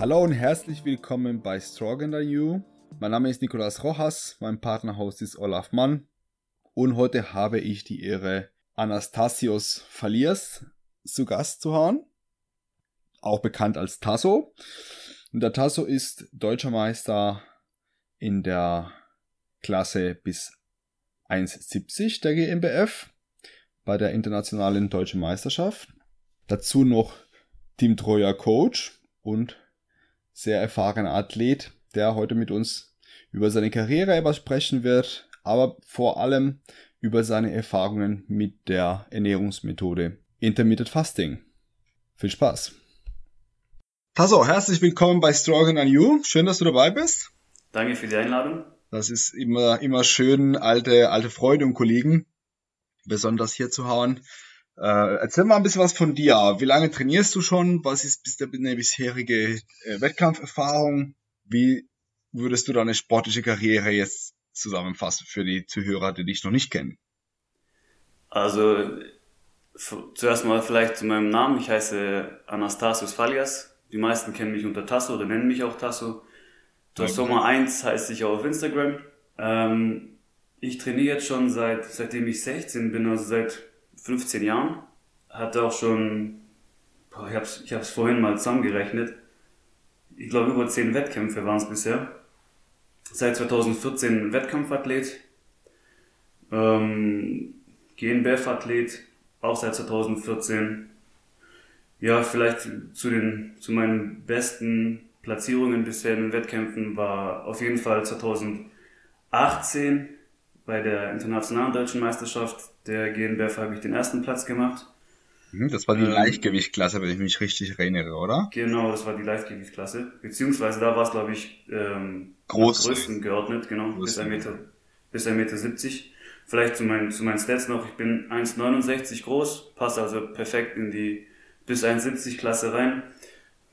Hallo und herzlich willkommen bei Stronger You. Mein Name ist Nicolas Rojas, mein Partnerhost ist Olaf Mann und heute habe ich die Ehre, Anastasios Faliers zu Gast zu haben, auch bekannt als Tasso. Und der Tasso ist deutscher Meister in der Klasse bis 1,70 der GmbF bei der internationalen deutschen Meisterschaft. Dazu noch teamtreuer Coach und sehr erfahrener Athlet, der heute mit uns über seine Karriere etwas sprechen wird, aber vor allem über seine Erfahrungen mit der Ernährungsmethode Intermittent Fasting. Viel Spaß! Tasso, herzlich willkommen bei Stronger Than You. Schön, dass du dabei bist. Danke für die Einladung. Das ist immer, immer schön, alte, alte Freunde und Kollegen besonders hier zu hauen. Äh, erzähl mal ein bisschen was von dir. Wie lange trainierst du schon? Was ist deine bisherige äh, Wettkampferfahrung? Wie würdest du deine sportliche Karriere jetzt zusammenfassen für die Zuhörer, die dich noch nicht kennen? Also zuerst mal vielleicht zu meinem Namen. Ich heiße Anastasios Falias. Die meisten kennen mich unter Tasso oder nennen mich auch Tasso. Das Sommer 1 heißt ich auch auf Instagram. Ähm, ich trainiere jetzt schon seit, seitdem ich 16 bin, also seit 15 Jahren. Hatte auch schon, boah, ich habe es ich hab's vorhin mal zusammengerechnet. Ich glaube, über 10 Wettkämpfe waren es bisher. Seit 2014 Wettkampfathlet. Ähm, GNBF-Athlet, auch seit 2014. Ja, vielleicht zu den, zu meinen besten Platzierungen bisher in den Wettkämpfen war auf jeden Fall 2018 bei der internationalen deutschen Meisterschaft der GNBF habe ich den ersten Platz gemacht. Mhm, das war die ähm, Leichtgewichtsklasse, wenn ich mich richtig erinnere, oder? Genau, das war die Leichtgewichtsklasse. Beziehungsweise da war es, glaube ich, ähm, Groß. größten geordnet, genau, Groß. bis 1 Meter, bis 1 Meter 70. Vielleicht zu meinen, zu meinen Stats noch, ich bin 1,69 groß, passe also perfekt in die bis 1,70 Klasse rein.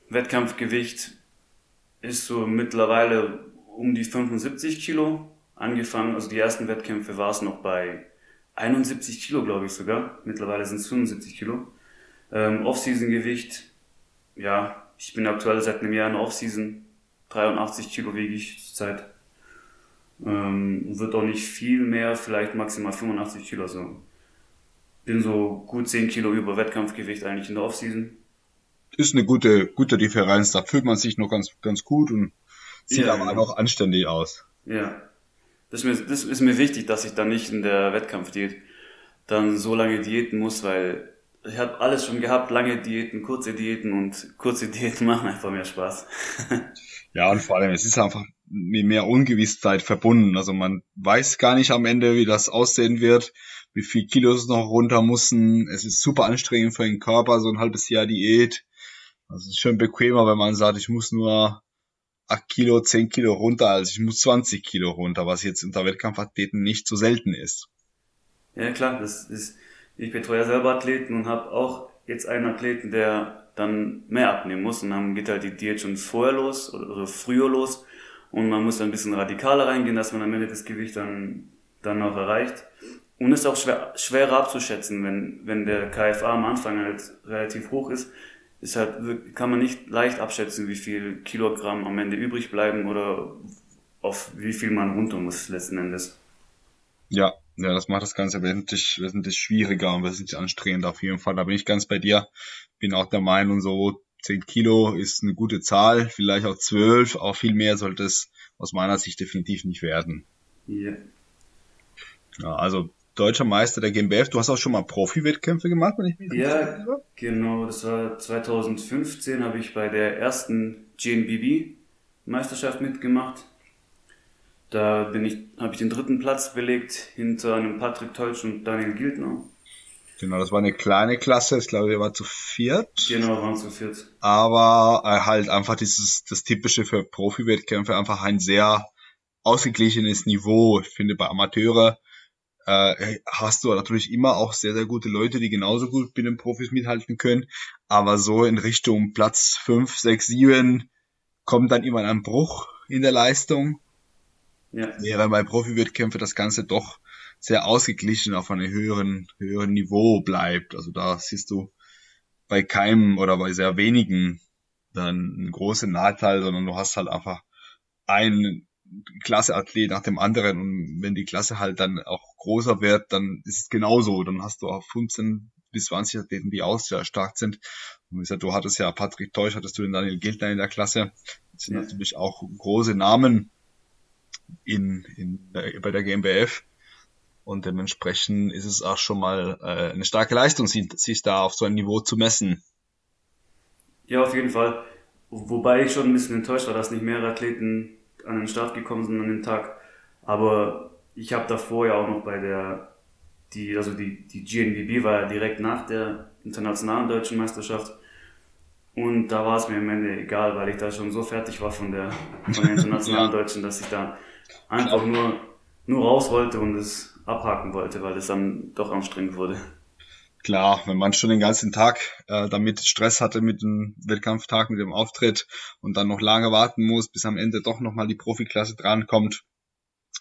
Wettkampfgewicht ist so mittlerweile um die 75 Kilo angefangen. Also die ersten Wettkämpfe war es noch bei 71 Kilo, glaube ich sogar. Mittlerweile sind es 75 Kilo. Ähm, Off-Season-Gewicht, ja, ich bin aktuell seit einem Jahr in der Off-Season. 83 Kilo wiege ich zurzeit. Ähm, wird auch nicht viel mehr, vielleicht maximal 85 Kilo. Also bin so gut 10 Kilo über Wettkampfgewicht eigentlich in der Off-Season. Ist eine gute, gute Differenz. Da fühlt man sich noch ganz, ganz gut und sieht ja, aber genau. auch anständig aus. Ja, das ist, mir, das ist mir wichtig, dass ich dann nicht in der Wettkampfdiät dann so lange diäten muss, weil ich habe alles schon gehabt, lange Diäten, kurze Diäten und kurze Diäten machen einfach mehr Spaß. ja, und vor allem, es ist einfach mit mehr Ungewissheit verbunden. Also man weiß gar nicht am Ende, wie das aussehen wird, wie viel Kilos noch runter müssen. Es ist super anstrengend für den Körper, so ein halbes Jahr Diät. Also es ist schon bequemer, wenn man sagt, ich muss nur 8 Kilo, 10 Kilo runter, als ich muss 20 Kilo runter, was jetzt unter Wettkampfathleten nicht so selten ist. Ja klar, das ist, ich betreue ja selber Athleten und habe auch jetzt einen Athleten, der dann mehr abnehmen muss und dann geht halt die Diät schon vorher los oder, oder früher los und man muss ein bisschen radikaler reingehen, dass man am Ende das Gewicht dann, dann auch erreicht. Und ist auch schwer, schwerer abzuschätzen, wenn, wenn der KFA am Anfang halt relativ hoch ist, ist halt, kann man nicht leicht abschätzen, wie viel Kilogramm am Ende übrig bleiben oder auf wie viel man runter muss letzten Endes. Ja, ja, das macht das Ganze wesentlich, wesentlich schwieriger und wesentlich anstrengender auf jeden Fall. Da bin ich ganz bei dir. Bin auch der Meinung, so 10 Kilo ist eine gute Zahl, vielleicht auch 12, auch viel mehr sollte es aus meiner Sicht definitiv nicht werden. Yeah. Ja, also deutscher Meister der GmbF. Du hast auch schon mal Profi-Wettkämpfe gemacht, wenn ich mich Ja, genau. Das war 2015, habe ich bei der ersten GNBB-Meisterschaft mitgemacht. Da bin ich, habe ich den dritten Platz belegt hinter einem Patrick Teutsch und Daniel Gildner. Genau, das war eine kleine Klasse. Ich glaube, wir waren zu viert. Genau, waren zu viert. Aber äh, halt einfach dieses, das typische für Profi-Wettkämpfe, einfach ein sehr ausgeglichenes Niveau. Ich finde, bei Amateure äh, hast du natürlich immer auch sehr, sehr gute Leute, die genauso gut mit den Profis mithalten können. Aber so in Richtung Platz 5, 6, 7 kommt dann immer ein Bruch in der Leistung. Ja. Während bei Profi-Wettkämpfen das Ganze doch sehr ausgeglichen auf einem höheren, höheren Niveau bleibt. Also da siehst du bei keinem oder bei sehr wenigen dann ein großer Nachteil, sondern du hast halt einfach einen Klasseathlet nach dem anderen und wenn die Klasse halt dann auch größer wird, dann ist es genauso. Dann hast du auch 15 bis 20 Athleten, die auch sehr stark sind. Und wie gesagt, du hattest ja Patrick Teusch, hattest du den Daniel Gildner in der Klasse. Das sind ja. natürlich auch große Namen in, in, bei der GmbF. Und dementsprechend ist es auch schon mal äh, eine starke Leistung, sich da auf so ein Niveau zu messen. Ja, auf jeden Fall. Wobei ich schon ein bisschen enttäuscht war, dass nicht mehrere Athleten an den Start gekommen sind an dem Tag. Aber ich habe davor ja auch noch bei der, die, also die, die GNBB war ja direkt nach der internationalen deutschen Meisterschaft. Und da war es mir am Ende egal, weil ich da schon so fertig war von der, von der internationalen deutschen, dass ich da einfach nur, nur raus wollte und es abhaken wollte, weil es dann doch anstrengend wurde. Klar, wenn man schon den ganzen Tag äh, damit Stress hatte mit dem Wettkampftag, mit dem Auftritt und dann noch lange warten muss, bis am Ende doch nochmal die Profiklasse drankommt,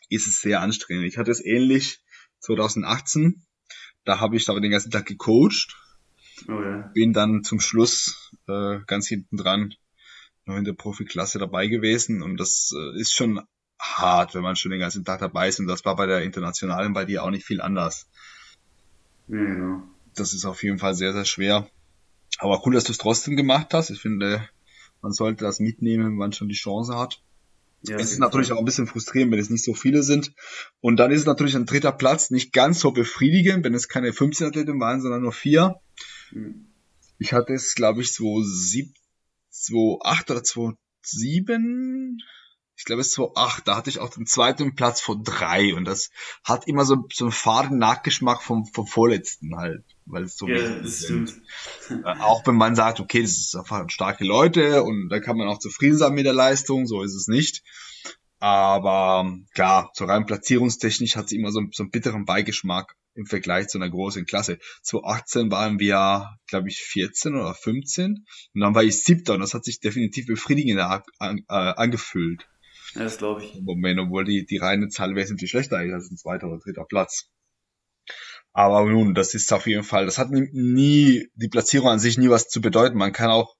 ist es sehr anstrengend. Ich hatte es ähnlich 2018. Da habe ich aber den ganzen Tag gecoacht. Oh ja. Bin dann zum Schluss äh, ganz hinten dran noch in der Profiklasse dabei gewesen und das äh, ist schon hart, wenn man schon den ganzen Tag dabei ist und das war bei der internationalen bei dir auch nicht viel anders. Ja, genau das ist auf jeden Fall sehr, sehr schwer. Aber cool, dass du es trotzdem gemacht hast. Ich finde, man sollte das mitnehmen, wenn man schon die Chance hat. Ja, es ist natürlich auch ein bisschen frustrierend, wenn es nicht so viele sind. Und dann ist es natürlich ein dritter Platz nicht ganz so befriedigend, wenn es keine 15 Athleten waren, sondern nur vier. Mhm. Ich hatte es, glaube ich, 2007, 2008 oder 2007 ich glaube es war acht, da hatte ich auch den zweiten Platz vor drei und das hat immer so, so einen faden Nachgeschmack vom, vom vorletzten halt, weil es so ja, das sind. Äh, auch wenn man sagt, okay, das ist einfach starke Leute und da kann man auch zufrieden sein mit der Leistung, so ist es nicht. Aber klar, so rein platzierungstechnisch hat es immer so, so einen bitteren Beigeschmack im Vergleich zu einer großen Klasse. 2018 waren wir, glaube ich, 14 oder 15 und dann war ich siebter und das hat sich definitiv befriedigender an, äh, angefühlt. Ja, das glaube ich. Moment, obwohl die, die reine Zahl wesentlich schlechter ist als ein zweiter oder dritter Platz. Aber nun, das ist auf jeden Fall, das hat nie, die Platzierung an sich nie was zu bedeuten. Man kann auch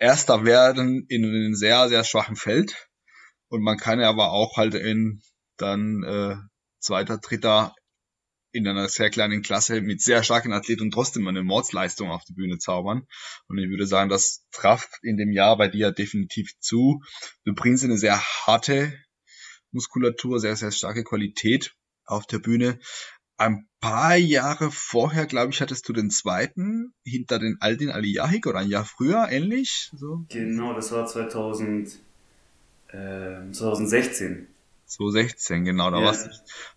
Erster werden in einem sehr, sehr schwachen Feld. Und man kann aber auch halt in dann äh, zweiter, dritter in einer sehr kleinen Klasse mit sehr starken Athleten trotzdem eine Mordsleistung auf die Bühne zaubern. Und ich würde sagen, das traf in dem Jahr bei dir definitiv zu. Du bringst eine sehr harte Muskulatur, sehr, sehr starke Qualität auf der Bühne. Ein paar Jahre vorher, glaube ich, hattest du den zweiten hinter den Aldin Aliyahik oder ein Jahr früher, ähnlich? So. Genau, das war 2000, äh, 2016. 2016, genau, da yeah. warst, du,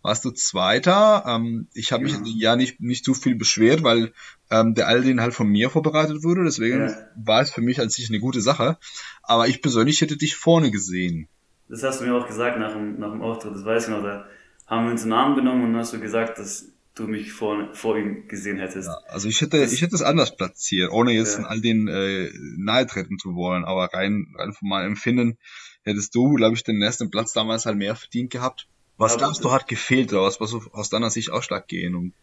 warst du Zweiter. Ähm, ich habe mich ja nicht, nicht so viel beschwert, weil ähm, der Aldin halt von mir vorbereitet wurde, deswegen yeah. war es für mich an sich eine gute Sache. Aber ich persönlich hätte dich vorne gesehen. Das hast du mir auch gesagt nach dem, nach dem Auftritt, das weiß ich noch, da haben wir uns einen Arm genommen und hast du gesagt, dass du mich vor, vor ihm gesehen hättest. Ja, also ich hätte, das, ich hätte es anders platziert, ohne jetzt ja. all den äh, nahe treten zu wollen, aber rein, rein von meinem Empfinden hättest du, glaube ich, den ersten Platz damals halt mehr verdient gehabt. Was glaubst du hat gefehlt oder was war so aus deiner Sicht ausschlaggebend, um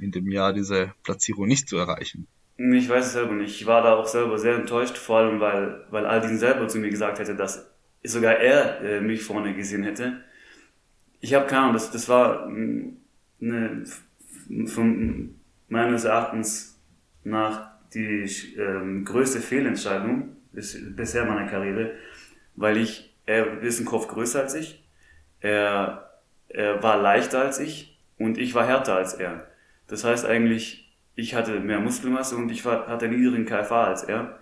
in dem Jahr diese Platzierung nicht zu erreichen? Ich weiß es selber nicht. Ich war da auch selber sehr enttäuscht, vor allem weil, weil Aldin selber zu mir gesagt hätte, dass sogar er äh, mich vorne gesehen hätte. Ich habe keine Ahnung, das, das war eine, von meines Erachtens nach die ähm, größte Fehlentscheidung bis, bisher meiner Karriere, weil ich, er ist ein Kopf größer als ich, er, er war leichter als ich und ich war härter als er. Das heißt eigentlich, ich hatte mehr Muskelmasse und ich war, hatte einen niedrigen KFA als er.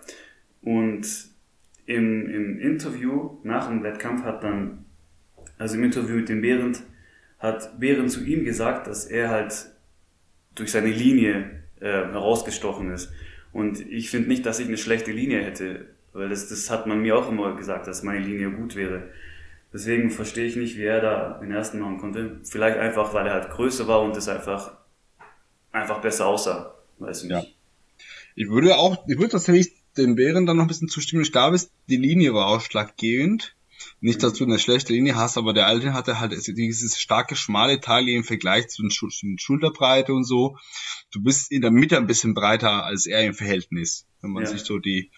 Und im, im Interview nach dem Wettkampf hat dann, also im Interview mit dem Behrend, hat Behrend zu ihm gesagt, dass er halt durch seine Linie äh, herausgestochen ist. Und ich finde nicht, dass ich eine schlechte Linie hätte. Weil das, das hat man mir auch immer gesagt, dass meine Linie gut wäre. Deswegen verstehe ich nicht, wie er da den ersten machen konnte. Vielleicht einfach, weil er halt größer war und es einfach, einfach besser aussah. Weiß ich nicht. Ja. Ich würde auch, ich würde tatsächlich den Bären dann noch ein bisschen zustimmen. Ich glaube, die Linie war ausschlaggebend. Nicht, dass du eine schlechte Linie hast, aber der alte hatte halt dieses starke, schmale Teil im Vergleich zu den, Schulterbreite und so. Du bist in der Mitte ein bisschen breiter als er im Verhältnis. Wenn man ja. sich so die,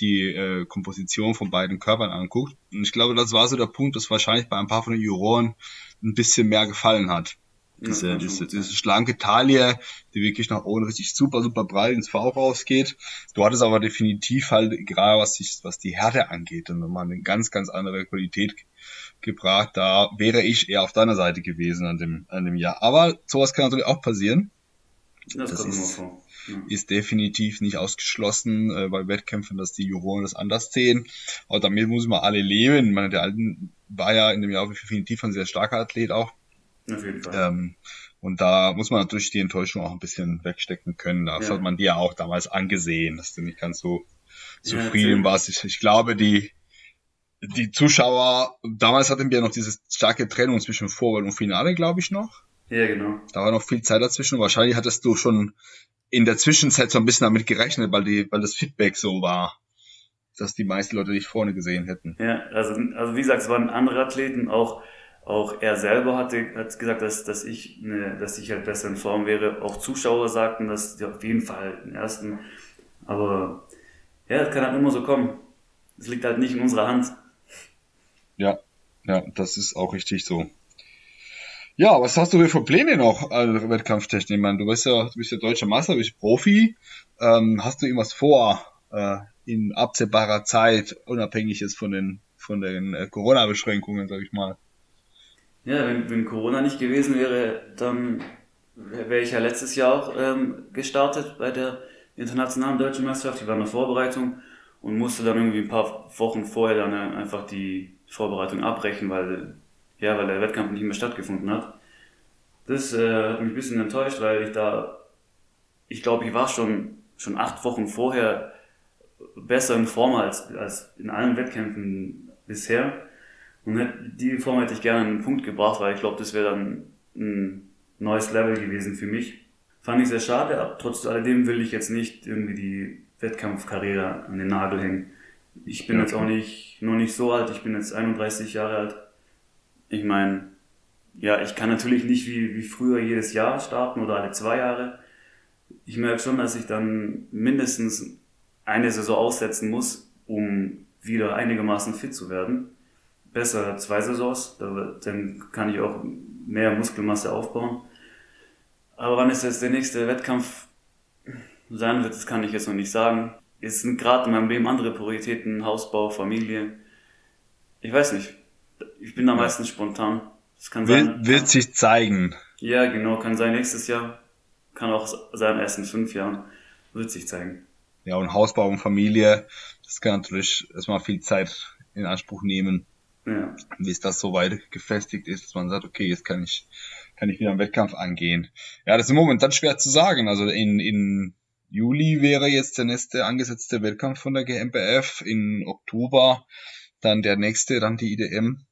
die äh, Komposition von beiden Körpern anguckt. Und ich glaube, das war so der Punkt, dass wahrscheinlich bei ein paar von den Juroren ein bisschen mehr gefallen hat. Diese, diese, diese schlanke Taille, die wirklich nach oben richtig super, super breit ins V rausgeht. Du hattest aber definitiv halt, gerade was, sich, was die Härte angeht, und nochmal eine ganz, ganz andere Qualität gebracht. Da wäre ich eher auf deiner Seite gewesen an dem, an dem Jahr. Aber sowas kann natürlich auch passieren. Das, das ist. Ja. ist definitiv nicht ausgeschlossen äh, bei Wettkämpfen, dass die Juroren das anders sehen. Aber damit muss man alle leben. Ich meine, der Alten war ja in dem Jahr definitiv ein sehr starker Athlet auch. Auf jeden Fall. Ähm, und da muss man natürlich die Enttäuschung auch ein bisschen wegstecken können. Das ja. hat man dir ja auch damals angesehen, dass du nicht ganz so zufrieden ja, warst. Ich, ich glaube, die, die Zuschauer, damals hatten wir noch diese starke Trennung zwischen Vorwahl und Finale, glaube ich noch. Ja, genau. Da war noch viel Zeit dazwischen. Wahrscheinlich hattest du schon in der Zwischenzeit so ein bisschen damit gerechnet, weil die, weil das Feedback so war, dass die meisten Leute dich vorne gesehen hätten. Ja, also, also wie gesagt, es waren andere Athleten, auch auch er selber hatte, hat gesagt, dass, dass ich, eine, dass ich halt besser in Form wäre. Auch Zuschauer sagten, dass die auf jeden Fall den ersten. Aber ja, das kann halt immer so kommen. Es liegt halt nicht in unserer Hand. Ja, ja, das ist auch richtig so. Ja, was hast du für Pläne noch, also Wettkampftechnik? Ich meine, du bist ja, du bist ja deutscher Meister, du bist Profi. Ähm, hast du irgendwas vor äh, in absehbarer Zeit, unabhängig ist von den von den äh, Corona-Beschränkungen, sag ich mal? Ja, wenn, wenn Corona nicht gewesen wäre, dann wäre ich ja letztes Jahr auch ähm, gestartet bei der internationalen deutschen Meisterschaft. Ich war in der Vorbereitung und musste dann irgendwie ein paar Wochen vorher dann einfach die Vorbereitung abbrechen, weil, ja, weil der Wettkampf nicht mehr stattgefunden hat. Das äh, hat mich ein bisschen enttäuscht, weil ich da, ich glaube, ich war schon, schon acht Wochen vorher besser in Form als, als in allen Wettkämpfen bisher. Und die Form hätte ich gerne einen Punkt gebracht, weil ich glaube, das wäre dann ein neues Level gewesen für mich. Fand ich sehr schade, aber trotz alledem will ich jetzt nicht irgendwie die Wettkampfkarriere an den Nagel hängen. Ich bin okay. jetzt auch nicht, noch nicht so alt, ich bin jetzt 31 Jahre alt. Ich meine, ja, ich kann natürlich nicht wie, wie früher jedes Jahr starten oder alle zwei Jahre. Ich merke schon, dass ich dann mindestens eine Saison aussetzen muss, um wieder einigermaßen fit zu werden besser zwei Saisons, dann kann ich auch mehr Muskelmasse aufbauen. Aber wann ist jetzt der nächste Wettkampf sein wird, das kann ich jetzt noch nicht sagen. Es sind gerade in meinem Leben andere Prioritäten, Hausbau, Familie. Ich weiß nicht. Ich bin da meistens spontan. Das kann sein. Will, wird sich zeigen. Ja, genau, kann sein nächstes Jahr. Kann auch sein erst in fünf Jahren. Wird sich zeigen. Ja, und Hausbau und Familie, das kann natürlich erstmal viel Zeit in Anspruch nehmen. Ja. Bis das so weit gefestigt ist, dass man sagt, okay, jetzt kann ich, kann ich wieder einen Wettkampf angehen. Ja, das ist im Moment dann schwer zu sagen. Also in, in Juli wäre jetzt der nächste angesetzte Wettkampf von der GmbF. In Oktober dann der nächste, dann die IDM.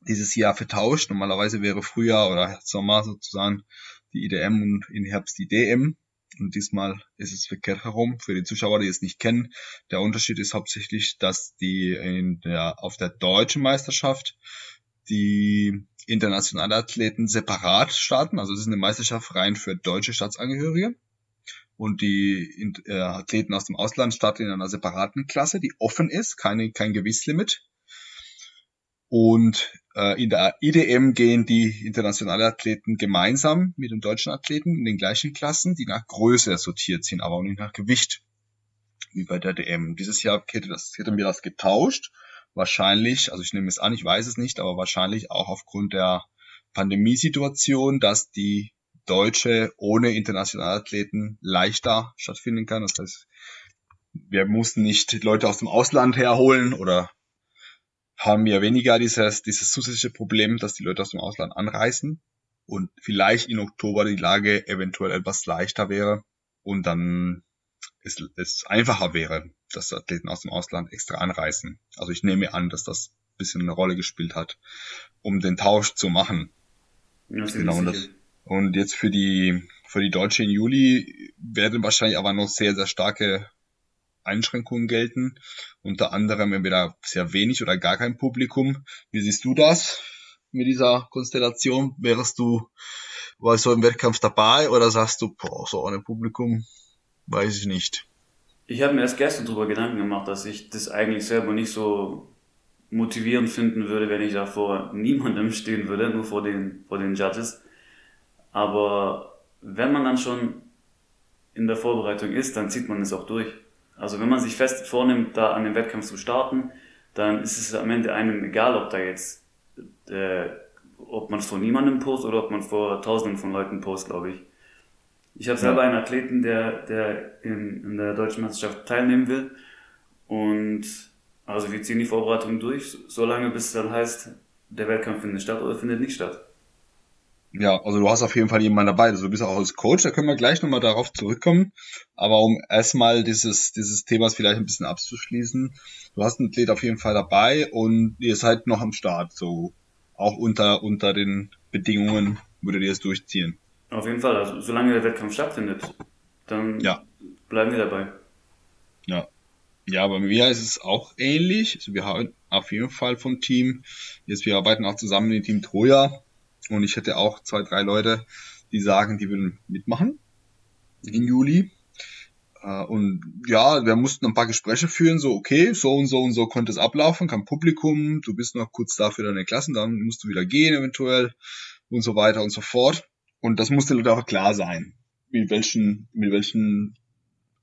Dieses Jahr vertauscht. Normalerweise wäre Frühjahr oder Sommer sozusagen die IDM und in Herbst die DM. Und diesmal ist es verkehrt herum. Für die Zuschauer, die es nicht kennen, der Unterschied ist hauptsächlich, dass die in der, auf der deutschen Meisterschaft die internationale Athleten separat starten. Also es ist eine Meisterschaft rein für deutsche Staatsangehörige. Und die äh, Athleten aus dem Ausland starten in einer separaten Klasse, die offen ist, keine, kein Gewichtslimit. Und äh, in der IDM gehen die internationalen Athleten gemeinsam mit den deutschen Athleten in den gleichen Klassen, die nach Größe sortiert sind, aber nicht nach Gewicht, wie bei der DM. Dieses Jahr hätte, das, hätten wir das getauscht. Wahrscheinlich, also ich nehme es an, ich weiß es nicht, aber wahrscheinlich auch aufgrund der Pandemiesituation, dass die Deutsche ohne internationale Athleten leichter stattfinden kann. Das heißt, wir mussten nicht Leute aus dem Ausland herholen oder haben wir weniger dieses, dieses zusätzliche Problem, dass die Leute aus dem Ausland anreisen und vielleicht in Oktober die Lage eventuell etwas leichter wäre und dann es, es einfacher wäre, dass Athleten aus dem Ausland extra anreisen. Also ich nehme an, dass das ein bisschen eine Rolle gespielt hat, um den Tausch zu machen. Ja, genau, und, das, und jetzt für die, für die Deutsche in Juli werden wahrscheinlich aber noch sehr, sehr starke Einschränkungen gelten. Unter anderem entweder sehr wenig oder gar kein Publikum. Wie siehst du das mit dieser Konstellation? Wärst du bei so einem Wettkampf dabei oder sagst du, boah, so ohne Publikum, weiß ich nicht. Ich habe mir erst gestern darüber Gedanken gemacht, dass ich das eigentlich selber nicht so motivierend finden würde, wenn ich da vor niemandem stehen würde, nur vor den, vor den Judges. Aber wenn man dann schon in der Vorbereitung ist, dann zieht man es auch durch. Also wenn man sich fest vornimmt, da an dem Wettkampf zu starten, dann ist es am Ende einem egal, ob da jetzt, äh, ob man es vor niemandem postet oder ob man vor tausenden von Leuten postet, glaube ich. Ich habe selber einen Athleten, der, der in, in der deutschen Meisterschaft teilnehmen will. Und also wir ziehen die Vorbereitung durch, solange bis es dann heißt, der Wettkampf findet statt oder findet nicht statt. Ja, also du hast auf jeden Fall jemanden dabei. Also du bist auch als Coach, da können wir gleich nochmal darauf zurückkommen. Aber um erstmal dieses, dieses Themas vielleicht ein bisschen abzuschließen, du hast einen Athlet auf jeden Fall dabei und ihr seid noch am Start, so auch unter, unter den Bedingungen würdet ihr es durchziehen. Auf jeden Fall, also solange der Wettkampf stattfindet, dann ja. bleiben wir dabei. Ja. Ja, bei mir ist es auch ähnlich. Also wir haben auf jeden Fall vom Team, jetzt wir arbeiten auch zusammen im Team Troja und ich hätte auch zwei, drei Leute, die sagen, die würden mitmachen im Juli. Äh, und ja, wir mussten ein paar Gespräche führen, so okay, so und so und so konnte es ablaufen, kein Publikum, du bist noch kurz da für deine Klassen, dann musst du wieder gehen eventuell und so weiter und so fort. Und das muss den Leuten auch klar sein, mit welchen, mit welchen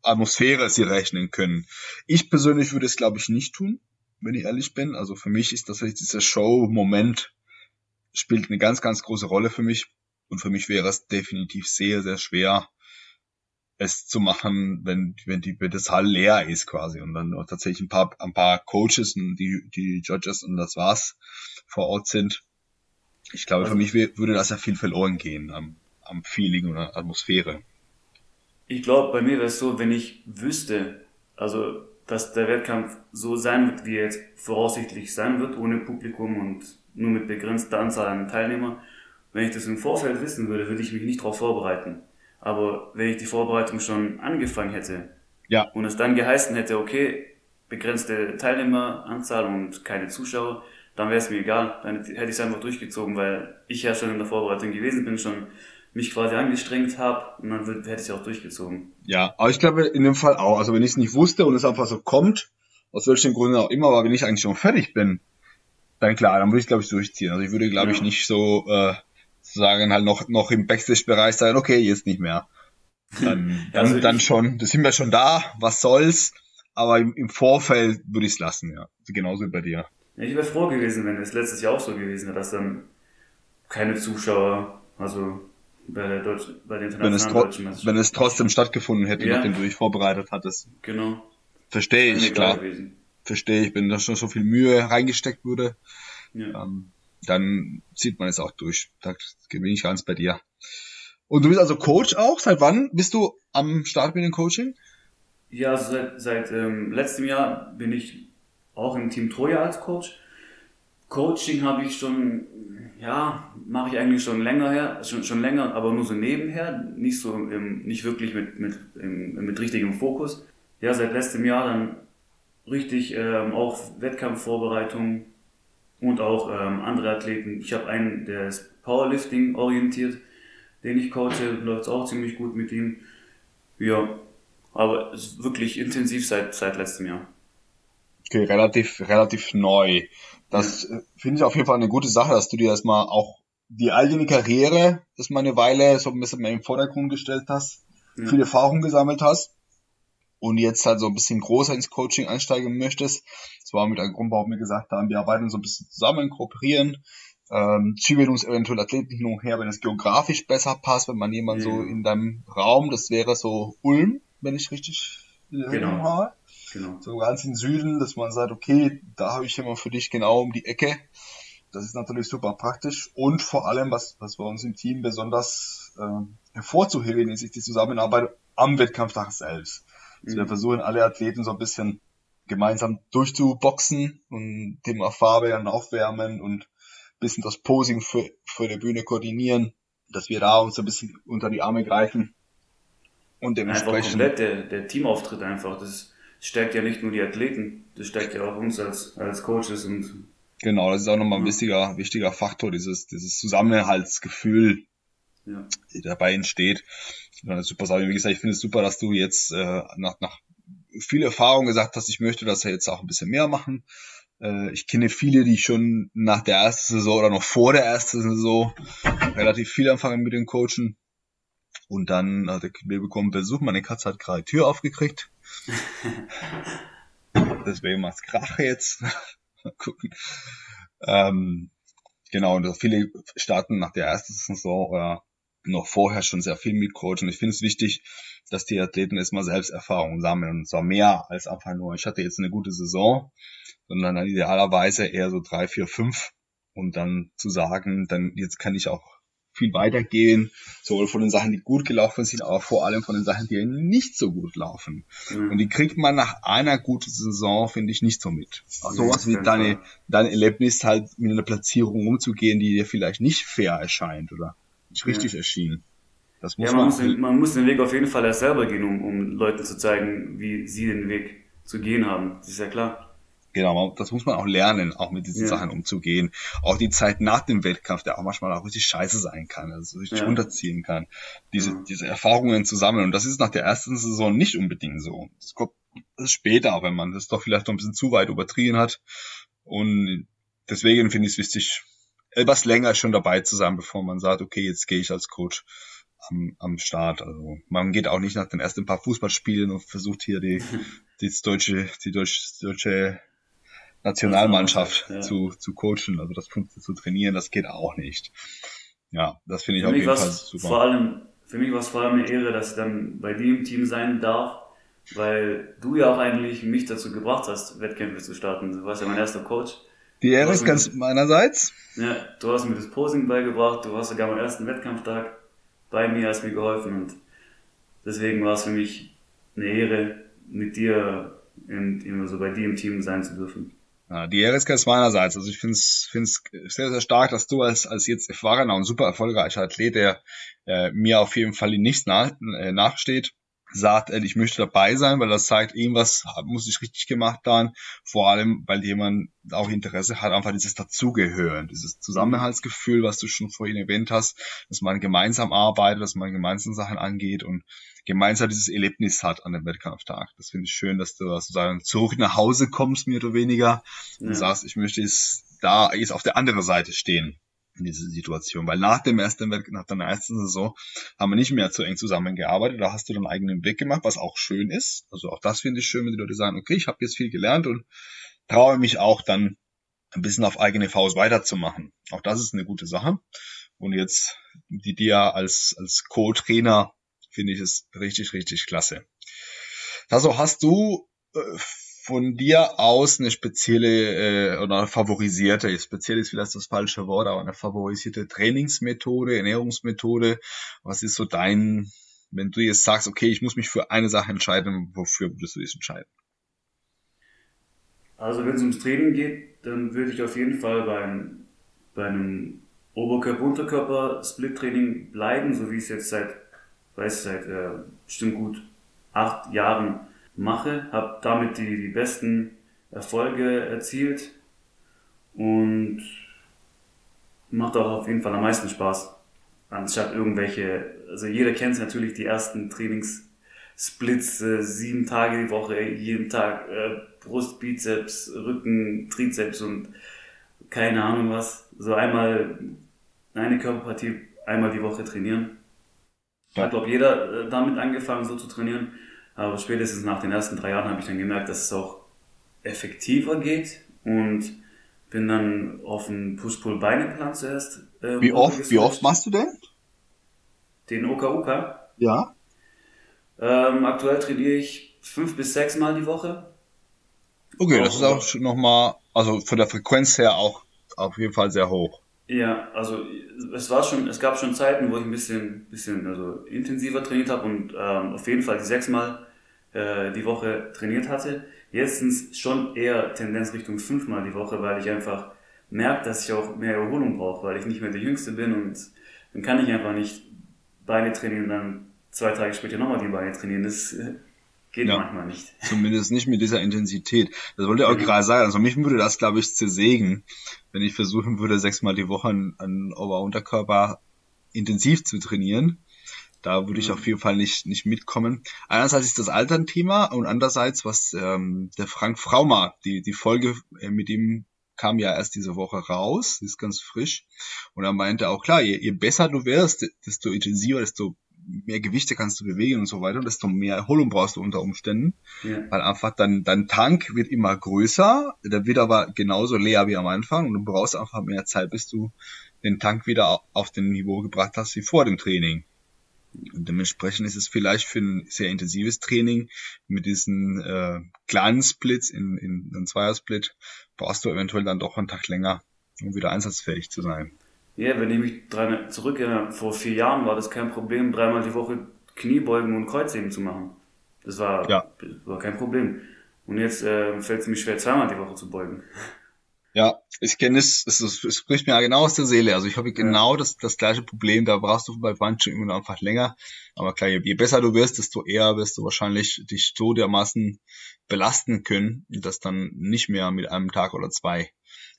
Atmosphäre sie rechnen können. Ich persönlich würde es, glaube ich, nicht tun, wenn ich ehrlich bin. Also für mich ist tatsächlich dieser Show-Moment spielt eine ganz, ganz große Rolle für mich. Und für mich wäre es definitiv sehr, sehr schwer, es zu machen, wenn, wenn die, wenn das Hall leer ist quasi und dann tatsächlich ein paar, ein paar Coaches und die, die Judges und das war's vor Ort sind. Ich glaube, also, für mich würde das ja viel verloren gehen am, am Feeling oder Atmosphäre. Ich glaube, bei mir wäre es so, wenn ich wüsste, also, dass der Wettkampf so sein wird, wie er jetzt voraussichtlich sein wird, ohne Publikum und nur mit begrenzter Anzahl an Teilnehmern. Wenn ich das im Vorfeld wissen würde, würde ich mich nicht darauf vorbereiten. Aber wenn ich die Vorbereitung schon angefangen hätte ja. und es dann geheißen hätte, okay, begrenzte Teilnehmeranzahl und keine Zuschauer, dann wäre es mir egal. Dann hätte ich es einfach durchgezogen, weil ich ja schon in der Vorbereitung gewesen bin, schon mich quasi angestrengt habe und dann hätte ich es auch durchgezogen. Ja, aber ich glaube in dem Fall auch. Also wenn ich es nicht wusste und es einfach so kommt, aus welchen Gründen auch immer, aber wenn ich eigentlich schon fertig bin, dann klar, dann würde ich glaube ich durchziehen. Also ich würde glaube ja. ich nicht so äh, sagen halt noch noch im Backstage-Bereich sagen, okay, jetzt nicht mehr. Dann, dann, also dann schon, das sind wir schon da, was soll's. Aber im, im Vorfeld würde ich es lassen, ja. Genauso wie bei dir. Ich wäre froh gewesen, wenn es letztes Jahr auch so gewesen wäre, dass dann keine Zuschauer, also bei der Deutsch, bei den internationalen wenn es, wenn es trotzdem stattgefunden hätte, ja. nachdem du dich vorbereitet hattest. Genau. Verstehe ich, klar. Verstehe ich, wenn da schon so viel Mühe reingesteckt wurde, ja. ähm, dann zieht man es auch durch. Da bin ich ganz bei dir. Und du bist also Coach auch? Seit wann bist du am Start mit dem Coaching? Ja, also seit, seit ähm, letztem Jahr bin ich auch im Team Troja als Coach. Coaching habe ich schon, ja, mache ich eigentlich schon länger her, schon, schon länger, aber nur so nebenher, nicht so, im, nicht wirklich mit, mit, im, mit richtigem Fokus. Ja, seit letztem Jahr dann richtig ähm, auch Wettkampfvorbereitung und auch ähm, andere Athleten. Ich habe einen, der ist Powerlifting orientiert, den ich coache, läuft auch ziemlich gut mit ihm. Ja, aber es ist wirklich intensiv seit, seit letztem Jahr. Okay, relativ, relativ neu. Das ja. Äh, finde ich auf jeden Fall eine gute Sache, dass du dir erstmal auch die eigene Karriere, das mal eine Weile so ein bisschen mehr im Vordergrund gestellt hast, ja. viel Erfahrung gesammelt hast und jetzt halt so ein bisschen größer ins Coaching einsteigen möchtest. Das war mit einem Grund, warum wir gesagt haben, wir arbeiten so ein bisschen zusammen, kooperieren, ähm, zügeln uns eventuell Athleten hin und her, wenn es geografisch besser passt, wenn man jemand ja. so in deinem Raum, das wäre so Ulm, wenn ich richtig genau. habe. Genau. So ganz im Süden, dass man sagt, okay, da habe ich immer für dich genau um die Ecke. Das ist natürlich super praktisch. Und vor allem, was, was bei uns im Team besonders äh, hervorzuheben ist, ist die Zusammenarbeit am Wettkampftag selbst. Also mhm. wir versuchen alle Athleten so ein bisschen gemeinsam durchzuboxen und Thema Farbe dann aufwärmen und ein bisschen das Posing für, für die Bühne koordinieren, dass wir da uns ein bisschen unter die Arme greifen und dementsprechend. Einfach komplett der, der Teamauftritt einfach. Das stärkt ja nicht nur die Athleten, das stärkt ja auch uns als, als Coaches und Genau, das ist auch nochmal ein wichtiger, wichtiger Faktor, dieses, dieses Zusammenhaltsgefühl, ja. die dabei entsteht. Super Sache. Wie gesagt, ich finde es super, dass du jetzt äh, nach, nach viel Erfahrung gesagt hast, ich möchte das ja jetzt auch ein bisschen mehr machen. Äh, ich kenne viele, die schon nach der ersten Saison oder noch vor der ersten Saison relativ viel anfangen mit den Coachen. Und dann hat wir bekommen Besuch, meine Katze hat gerade die Tür aufgekriegt. Deswegen macht's Krach jetzt. Mal gucken. Ähm, genau, und viele starten nach der ersten Saison oder noch vorher schon sehr viel mit Coach. Und ich finde es wichtig, dass die Athleten erstmal selbst Erfahrungen sammeln. Und zwar mehr als einfach nur, ich hatte jetzt eine gute Saison, sondern dann idealerweise eher so drei, vier, fünf. Und dann zu sagen, dann jetzt kann ich auch viel weitergehen, sowohl von den Sachen, die gut gelaufen sind, aber vor allem von den Sachen, die nicht so gut laufen. Mhm. Und die kriegt man nach einer guten Saison, finde ich, nicht so mit. Also sowas wie deine, dein Erlebnis halt mit einer Platzierung umzugehen, die dir vielleicht nicht fair erscheint oder nicht richtig ja. erschien. Das muss ja, man, man, muss den, man muss den Weg auf jeden Fall erst selber gehen, um, um Leuten zu zeigen, wie sie den Weg zu gehen haben. Das ist ja klar. Genau, das muss man auch lernen, auch mit diesen ja. Sachen umzugehen. Auch die Zeit nach dem Wettkampf, der auch manchmal auch richtig scheiße sein kann, also richtig ja. runterziehen kann. Diese, ja. diese Erfahrungen zu sammeln. Und das ist nach der ersten Saison nicht unbedingt so. Das kommt später, wenn man das doch vielleicht noch ein bisschen zu weit übertrieben hat. Und deswegen finde ich es wichtig, etwas länger schon dabei zu sein, bevor man sagt, okay, jetzt gehe ich als Coach am, am Start. Also man geht auch nicht nach den ersten paar Fußballspielen und versucht hier die, die deutsche, die deutsche, deutsche Nationalmannschaft ja. zu, zu coachen, also das zu trainieren, das geht auch nicht. Ja, das finde ich für auf jeden Fall super. Vor allem, für mich war es vor allem eine Ehre, dass ich dann bei dir im Team sein darf, weil du ja auch eigentlich mich dazu gebracht hast, Wettkämpfe zu starten. Du warst ja mein erster Coach. Die Ehre ist ganz meinerseits. Ja, du hast mir das Posing beigebracht, du warst sogar am ersten Wettkampftag bei mir, hast mir geholfen und deswegen war es für mich eine Ehre, mit dir in, in, so bei dir im Team sein zu dürfen. Ja, die Ehre ist meinerseits. Also ich finde es sehr, sehr stark, dass du als, als jetzt erfahrener und super erfolgreicher Athlet, der äh, mir auf jeden Fall in nichts nach, äh, nachsteht, sagt, ich möchte dabei sein, weil das zeigt, irgendwas muss ich richtig gemacht haben. Vor allem, weil jemand auch Interesse hat, einfach dieses Dazugehören, dieses Zusammenhaltsgefühl, was du schon vorhin erwähnt hast, dass man gemeinsam arbeitet, dass man gemeinsam Sachen angeht und gemeinsam dieses Erlebnis hat an dem Wettkampftag. Das finde ich schön, dass du sozusagen zurück nach Hause kommst, mehr oder weniger, und ja. sagst, ich möchte jetzt da jetzt auf der anderen Seite stehen in dieser Situation. Weil nach dem ersten Wett nach deiner ersten Saison haben wir nicht mehr zu eng zusammengearbeitet. Da hast du deinen eigenen Weg gemacht, was auch schön ist. Also auch das finde ich schön, wenn die Leute sagen, okay, ich habe jetzt viel gelernt und traue mich auch dann ein bisschen auf eigene Faust weiterzumachen. Auch das ist eine gute Sache. Und jetzt die dir als, als Co-Trainer finde ich es richtig, richtig klasse. Also hast du äh, von dir aus eine spezielle äh, oder favorisierte, speziell ist vielleicht das falsche Wort, aber eine favorisierte Trainingsmethode, Ernährungsmethode? Was ist so dein, wenn du jetzt sagst, okay, ich muss mich für eine Sache entscheiden, wofür würdest du dich entscheiden? Also wenn es ums Training geht, dann würde ich auf jeden Fall beim, bei einem Oberkörper-Unterkörper-Split-Training bleiben, so wie es jetzt seit weiß seit äh, bestimmt gut acht Jahren mache, habe damit die, die besten Erfolge erzielt und macht auch auf jeden Fall am meisten Spaß. Anstatt irgendwelche, also jeder kennt natürlich die ersten Trainingssplits, äh, sieben Tage die Woche, jeden Tag äh, Brust, Bizeps, Rücken, Trizeps und keine Ahnung was. So einmal eine Körperpartie einmal die Woche trainieren. Ja. Hat, glaube jeder äh, damit angefangen, so zu trainieren. Aber spätestens nach den ersten drei Jahren habe ich dann gemerkt, dass es auch effektiver geht und bin dann auf einen Push-Pull-Beine-Plan zuerst. Äh, wie oft, wie oft machst du denn? Den OKUK? Ja. Ähm, aktuell trainiere ich fünf bis sechs Mal die Woche. Okay, auch das ist auch schon nochmal, also von der Frequenz her auch auf jeden Fall sehr hoch. Ja, also es war schon, es gab schon Zeiten, wo ich ein bisschen, bisschen also intensiver trainiert habe und ähm, auf jeden Fall die sechsmal äh, die Woche trainiert hatte. Jetzt sind schon eher Tendenz Richtung fünfmal die Woche, weil ich einfach merke, dass ich auch mehr Erholung brauche, weil ich nicht mehr der Jüngste bin und dann kann ich einfach nicht Beine trainieren und dann zwei Tage später nochmal die Beine trainieren. Das äh, Geht ja, manchmal nicht. Zumindest nicht mit dieser Intensität. Das wollte ich auch gerade sagen. Also mich würde das, glaube ich, zersägen, wenn ich versuchen würde, sechsmal die Woche an, an Ober-Unterkörper intensiv zu trainieren. Da würde ich auf jeden Fall nicht, nicht mitkommen. Einerseits ist das Alter ein Thema und andererseits, was ähm, der Frank Fraumer, die, die Folge äh, mit ihm kam ja erst diese Woche raus, ist ganz frisch. Und er meinte auch, klar, je, je besser du wirst, desto intensiver, desto mehr Gewichte kannst du bewegen und so weiter, desto mehr Erholung brauchst du unter Umständen. Ja. Weil einfach dein, dein Tank wird immer größer, der wird aber genauso leer wie am Anfang und du brauchst einfach mehr Zeit, bis du den Tank wieder auf den Niveau gebracht hast wie vor dem Training. Und dementsprechend ist es vielleicht für ein sehr intensives Training mit diesen äh, kleinen Splits in, in einem Zweiersplit brauchst du eventuell dann doch einen Tag länger, um wieder einsatzfähig zu sein. Ja, wenn ich mich dran zurückerinnere, vor vier Jahren war das kein Problem, dreimal die Woche Kniebeugen und Kreuzheben zu machen. Das war, ja. war kein Problem. Und jetzt äh, fällt es mir schwer, zweimal die Woche zu beugen. Ich kenne es, es, es spricht mir ja genau aus der Seele. Also ich habe genau ja. das, das gleiche Problem, da brauchst du bei Bandschirmen einfach länger. Aber klar, je, je, besser du wirst, desto eher wirst du wahrscheinlich dich so dermaßen belasten können, dass dann nicht mehr mit einem Tag oder zwei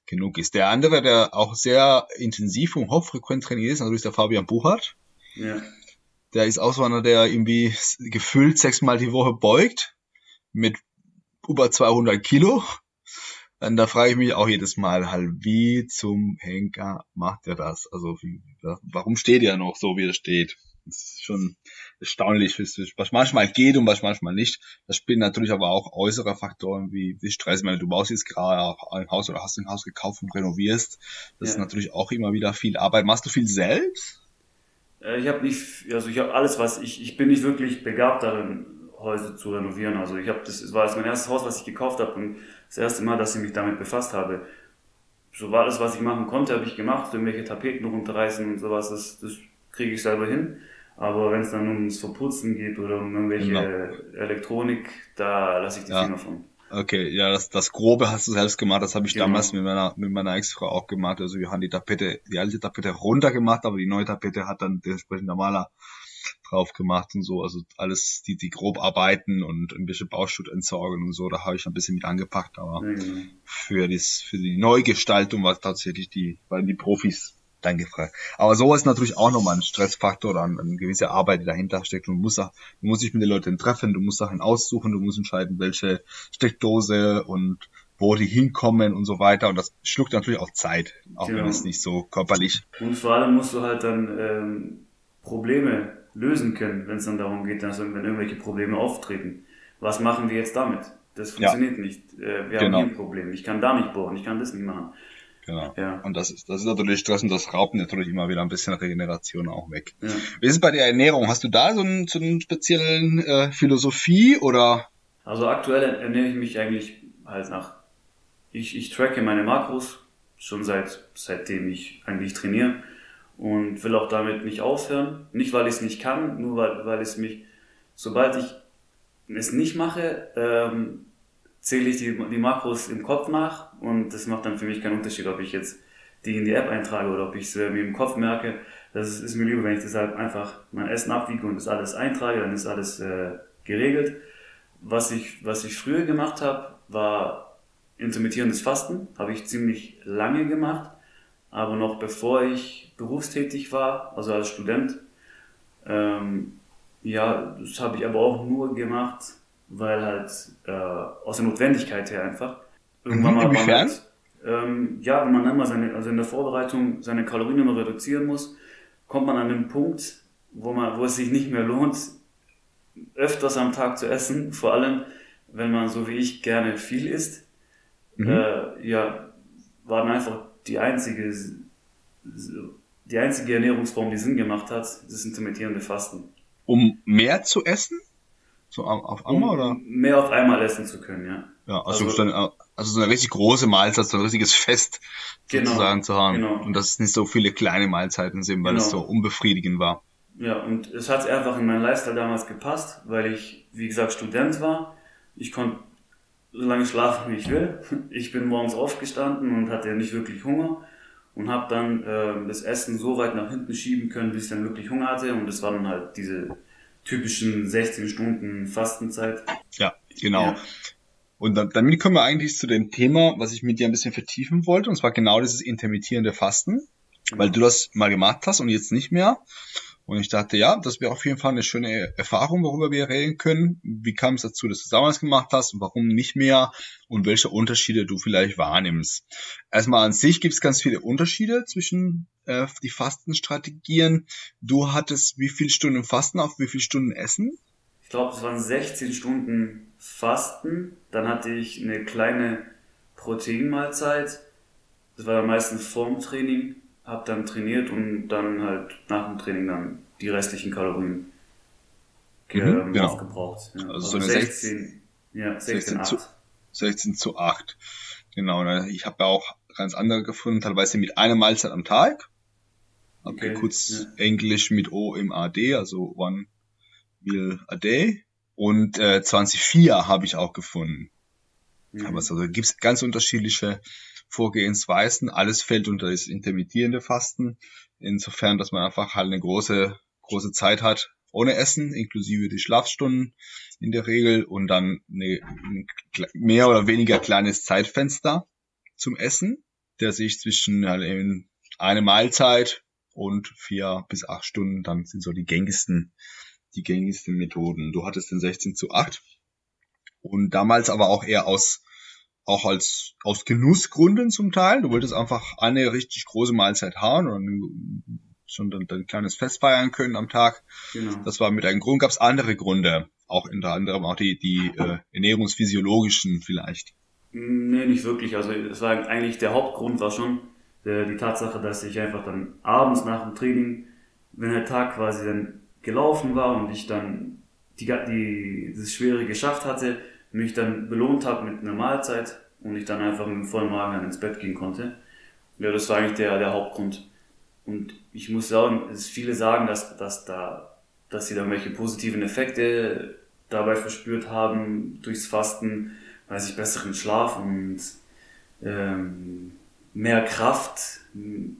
genug ist. Der andere, der auch sehr intensiv und hochfrequent trainiert ist, natürlich der Fabian Buchert. Ja. Der ist auch so einer, der irgendwie gefühlt sechsmal die Woche beugt mit über 200 Kilo dann da frage ich mich auch jedes Mal halt, wie zum Henker macht er das? Also wie, warum steht er noch so, wie er steht? Das ist schon erstaunlich, was manchmal geht und was manchmal nicht. Das spielen natürlich aber auch äußere Faktoren wie, wie Stress. Ich meine, du baust jetzt gerade auch ein Haus oder hast ein Haus gekauft und renovierst. Das ja. ist natürlich auch immer wieder viel Arbeit. Machst du viel selbst? Äh, ich habe nicht, also ich habe alles, was ich, ich bin nicht wirklich begabt darin, Häuser zu renovieren. Also ich habe das, war jetzt mein erstes Haus, was ich gekauft habe und das erste Mal, dass ich mich damit befasst habe. So war das, was ich machen konnte, habe ich gemacht, irgendwelche Tapeten runterreißen und sowas, das, das kriege ich selber hin. Aber wenn es dann ums Verputzen geht oder um irgendwelche genau. Elektronik, da lasse ich die ja. Finger von. Okay, ja, das, das Grobe hast du selbst gemacht, das habe ich genau. damals mit meiner, mit meiner Ex-Frau auch gemacht. Also wir haben die Tapete, die alte Tapete runtergemacht, aber die neue Tapete hat dann dementsprechend der Maler drauf gemacht und so. Also alles, die, die grob arbeiten und ein bisschen Bauschutt entsorgen und so, da habe ich ein bisschen mit angepackt. Aber mhm. für, das, für die Neugestaltung war tatsächlich die, waren die Profis dann gefragt. Aber so ist natürlich auch nochmal ein Stressfaktor oder eine, eine gewisse Arbeit, die dahinter steckt. Du musst, auch, du musst dich mit den Leuten treffen, du musst Sachen aussuchen, du musst entscheiden, welche Steckdose und wo die hinkommen und so weiter. Und das schluckt natürlich auch Zeit, auch genau. wenn es nicht so körperlich. Und vor allem musst du halt dann ähm, Probleme lösen können, wenn es dann darum geht, dass wenn irgendwelche Probleme auftreten. Was machen wir jetzt damit? Das funktioniert ja. nicht. Äh, wir genau. haben hier ein Problem. Ich kann da nicht bohren, ich kann das nicht machen. Genau. Ja. Und das ist, das ist natürlich Stress und das raubt natürlich immer wieder ein bisschen Regeneration auch weg. Ja. Wie ist es bei der Ernährung? Hast du da so, einen, so einen speziellen äh, Philosophie oder? Also aktuell ernähre ich mich eigentlich halt nach. Ich, ich tracke meine Makros schon seit seitdem ich eigentlich trainiere und will auch damit nicht aufhören. Nicht, weil ich es nicht kann, nur weil, weil es mich, sobald ich es nicht mache, ähm, zähle ich die, die Makros im Kopf nach und das macht dann für mich keinen Unterschied, ob ich jetzt die in die App eintrage oder ob ich es äh, mir im Kopf merke. Das ist, ist mir lieber, wenn ich deshalb einfach mein Essen abwiege und das alles eintrage, dann ist alles äh, geregelt. Was ich, was ich früher gemacht habe, war intermittierendes Fasten, habe ich ziemlich lange gemacht aber noch bevor ich berufstätig war, also als Student, ähm, ja, das habe ich aber auch nur gemacht, weil halt äh, aus der Notwendigkeit her einfach. Irgendwann mhm, mal Inwiefern? Halt, ähm, ja, wenn man dann mal seine, also in der Vorbereitung seine Kalorien immer reduzieren muss, kommt man an den Punkt, wo man, wo es sich nicht mehr lohnt, öfters am Tag zu essen, vor allem wenn man so wie ich gerne viel isst. Mhm. Äh, ja, war dann einfach die einzige, die einzige Ernährungsform, die Sinn gemacht hat, das intermittierende Fasten. Um mehr zu essen? So auf einmal um oder? Mehr auf einmal essen zu können, ja. Ja, also, also, dann, also so eine richtig große Mahlzeit, so ein richtiges Fest genau, sozusagen zu haben. Genau. Und dass es nicht so viele kleine Mahlzeiten sind, weil genau. es so unbefriedigend war. Ja, und es hat einfach in meinen Lifestyle damals gepasst, weil ich, wie gesagt, Student war. Ich konnte so lange schlafen, wie ich will. Ich bin morgens aufgestanden und hatte nicht wirklich Hunger und habe dann äh, das Essen so weit nach hinten schieben können, bis ich dann wirklich Hunger hatte. Und das war dann halt diese typischen 16 Stunden Fastenzeit. Ja, genau. Ja. Und damit kommen wir eigentlich zu dem Thema, was ich mit dir ein bisschen vertiefen wollte, und zwar genau dieses intermittierende Fasten, weil du das mal gemacht hast und jetzt nicht mehr. Und ich dachte, ja, das wäre auf jeden Fall eine schöne Erfahrung, worüber wir reden können. Wie kam es dazu, dass du damals gemacht hast und warum nicht mehr und welche Unterschiede du vielleicht wahrnimmst. Erstmal an sich gibt es ganz viele Unterschiede zwischen äh, die Fastenstrategien. Du hattest wie viele Stunden Fasten auf wie viele Stunden Essen? Ich glaube, es waren 16 Stunden Fasten. Dann hatte ich eine kleine Proteinmahlzeit. Das war dann meistens vorm Training habe dann trainiert und dann halt nach dem Training dann die restlichen Kalorien mhm, genau. aufgebraucht. Ja. Also, so eine 16, 16, ja, 16, 16 zu, 16 zu 8. Genau, ne? ich habe ja auch ganz andere gefunden, teilweise mit einer Mahlzeit am Tag. Okay, okay kurz ja. Englisch mit O im AD, also One Meal a Day. Und äh, 24 habe ich auch gefunden. Mhm. Aber also gibt es ganz unterschiedliche Vorgehensweisen. Alles fällt unter das intermittierende Fasten. Insofern, dass man einfach halt eine große, große Zeit hat ohne Essen, inklusive die Schlafstunden in der Regel und dann eine, ein mehr oder weniger kleines Zeitfenster zum Essen, der sich zwischen halt eben eine Mahlzeit und vier bis acht Stunden, dann sind so die gängigsten, die gängigsten Methoden. Du hattest den 16 zu 8 und damals aber auch eher aus auch als aus Genussgründen zum Teil. Du wolltest einfach eine richtig große Mahlzeit haben und schon dann, dann ein kleines Fest feiern können am Tag. Genau. Das war mit einem Grund. Gab es andere Gründe, auch unter anderem auch die, die äh, ernährungsphysiologischen vielleicht. Nee, nicht wirklich. Also es war eigentlich der Hauptgrund war schon der, die Tatsache, dass ich einfach dann abends nach dem Training, wenn der Tag quasi dann gelaufen war und ich dann die, die, das Schwere geschafft hatte, mich dann belohnt habe mit einer Mahlzeit und ich dann einfach mit dem vollen Magen dann ins Bett gehen konnte. Ja, das war eigentlich der, der Hauptgrund. Und ich muss sagen, es viele sagen, dass, dass da, dass sie da irgendwelche positiven Effekte dabei verspürt haben durchs Fasten, weiß ich, besseren Schlaf und ähm, mehr Kraft.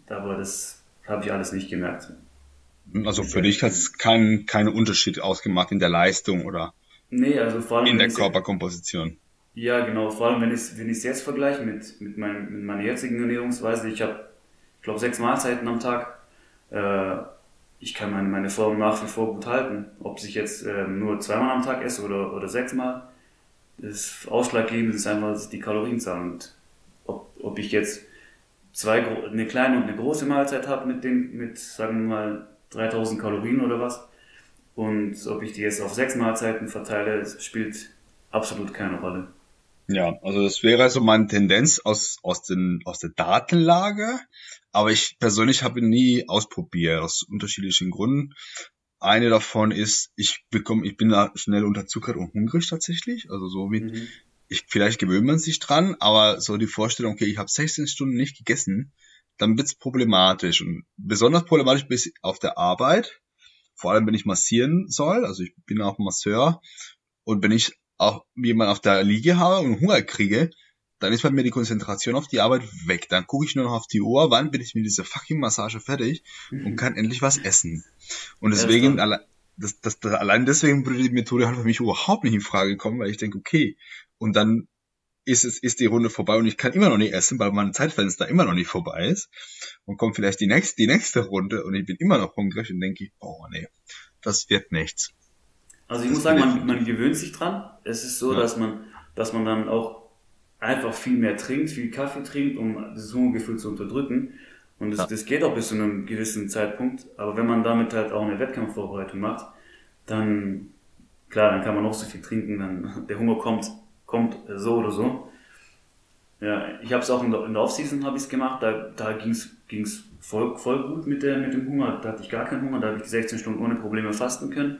Aber das habe ich alles nicht gemerkt. Also für dich hat es keinen keinen Unterschied ausgemacht in der Leistung oder? Nee, also vor allem. In der Körperkomposition. Ja, genau. Vor allem, wenn ich es wenn ich's jetzt vergleiche mit, mit, mein, mit meiner jetzigen Ernährungsweise. Ich habe, ich glaube, sechs Mahlzeiten am Tag. Äh, ich kann meine, meine Form nach wie vor gut halten. Ob ich jetzt äh, nur zweimal am Tag esse oder, oder sechsmal, das Ausschlaggebende ist einfach die Kalorienzahl. Und ob, ob ich jetzt zwei, eine kleine und eine große Mahlzeit habe mit, den, mit, sagen wir mal, 3000 Kalorien oder was, und ob ich die jetzt auf sechs Mahlzeiten verteile, spielt absolut keine Rolle. Ja, also das wäre also meine Tendenz aus, aus, den, aus der Datenlage. Aber ich persönlich habe ihn nie ausprobiert, aus unterschiedlichen Gründen. Eine davon ist, ich bekomme, ich bin da schnell unterzuckert und hungrig tatsächlich. Also so wie, mhm. ich, vielleicht gewöhnt man sich dran, aber so die Vorstellung, okay, ich habe 16 Stunden nicht gegessen, dann wird's problematisch. Und besonders problematisch bis auf der Arbeit, vor allem wenn ich massieren soll, also ich bin auch Masseur und wenn ich auch jemanden auf der Liege habe und Hunger kriege, dann ist bei mir die Konzentration auf die Arbeit weg. Dann gucke ich nur noch auf die Uhr, wann bin ich mit dieser fucking Massage fertig und mhm. kann endlich was essen. Und deswegen, das, das, das, allein deswegen würde die Methode halt für mich überhaupt nicht in Frage kommen, weil ich denke, okay, und dann ist es ist die Runde vorbei und ich kann immer noch nicht essen, weil mein Zeitfenster immer noch nicht vorbei ist. Und kommt vielleicht die nächste, die nächste Runde und ich bin immer noch hungrig und denke, oh nee, das wird nichts. Also ich das muss sagen, man, man gewöhnt sich dran. Es ist so, ja. dass man, dass man dann auch einfach viel mehr trinkt, viel Kaffee trinkt, um das Hungergefühl zu unterdrücken. Und das, ja. das geht auch bis zu einem gewissen Zeitpunkt. Aber wenn man damit halt auch eine Wettkampfvorbereitung macht, dann, klar, dann kann man noch so viel trinken, dann der Hunger kommt kommt so oder so. Ja, ich habe es auch in der, in der Offseason habe ich gemacht, da, da ging es voll, voll gut mit, der, mit dem Hunger, da hatte ich gar keinen Hunger, da habe ich die 16 Stunden ohne Probleme fasten können.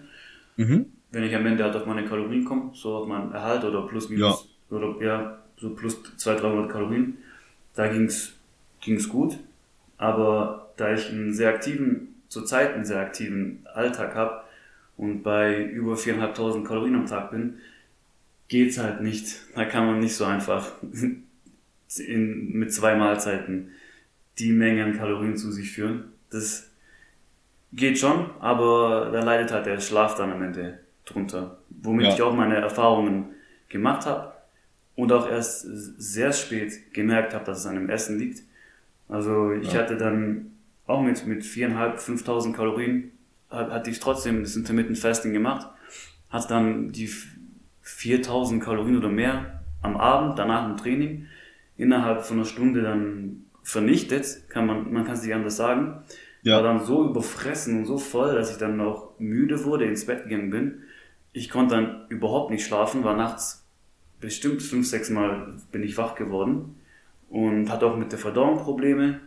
Mhm. Wenn ich am Ende halt auf meine Kalorien komme, so auf meinen Erhalt oder plus minus, ja. oder ja, so plus 200, 300 Kalorien, da ging es gut, aber da ich einen sehr aktiven, zurzeit einen sehr aktiven Alltag habe und bei über 4.500 Kalorien am Tag bin, geht's halt nicht. Da kann man nicht so einfach in, mit zwei Mahlzeiten die Menge an Kalorien zu sich führen. Das geht schon, aber da leidet halt der Schlaf dann am Ende drunter. Womit ja. ich auch meine Erfahrungen gemacht habe und auch erst sehr spät gemerkt habe, dass es an dem Essen liegt. Also ich ja. hatte dann auch mit, mit viereinhalb, 5.000 Kalorien hatte ich trotzdem das Intermittent Fasting gemacht, hatte dann die 4000 Kalorien oder mehr am Abend, danach im Training, innerhalb von einer Stunde dann vernichtet, kann man, man kann es nicht anders sagen. Ja. War dann so überfressen und so voll, dass ich dann auch müde wurde, ins Bett gegangen bin. Ich konnte dann überhaupt nicht schlafen, war nachts bestimmt fünf, sechs Mal bin ich wach geworden und hatte auch mit der Verdauung Probleme.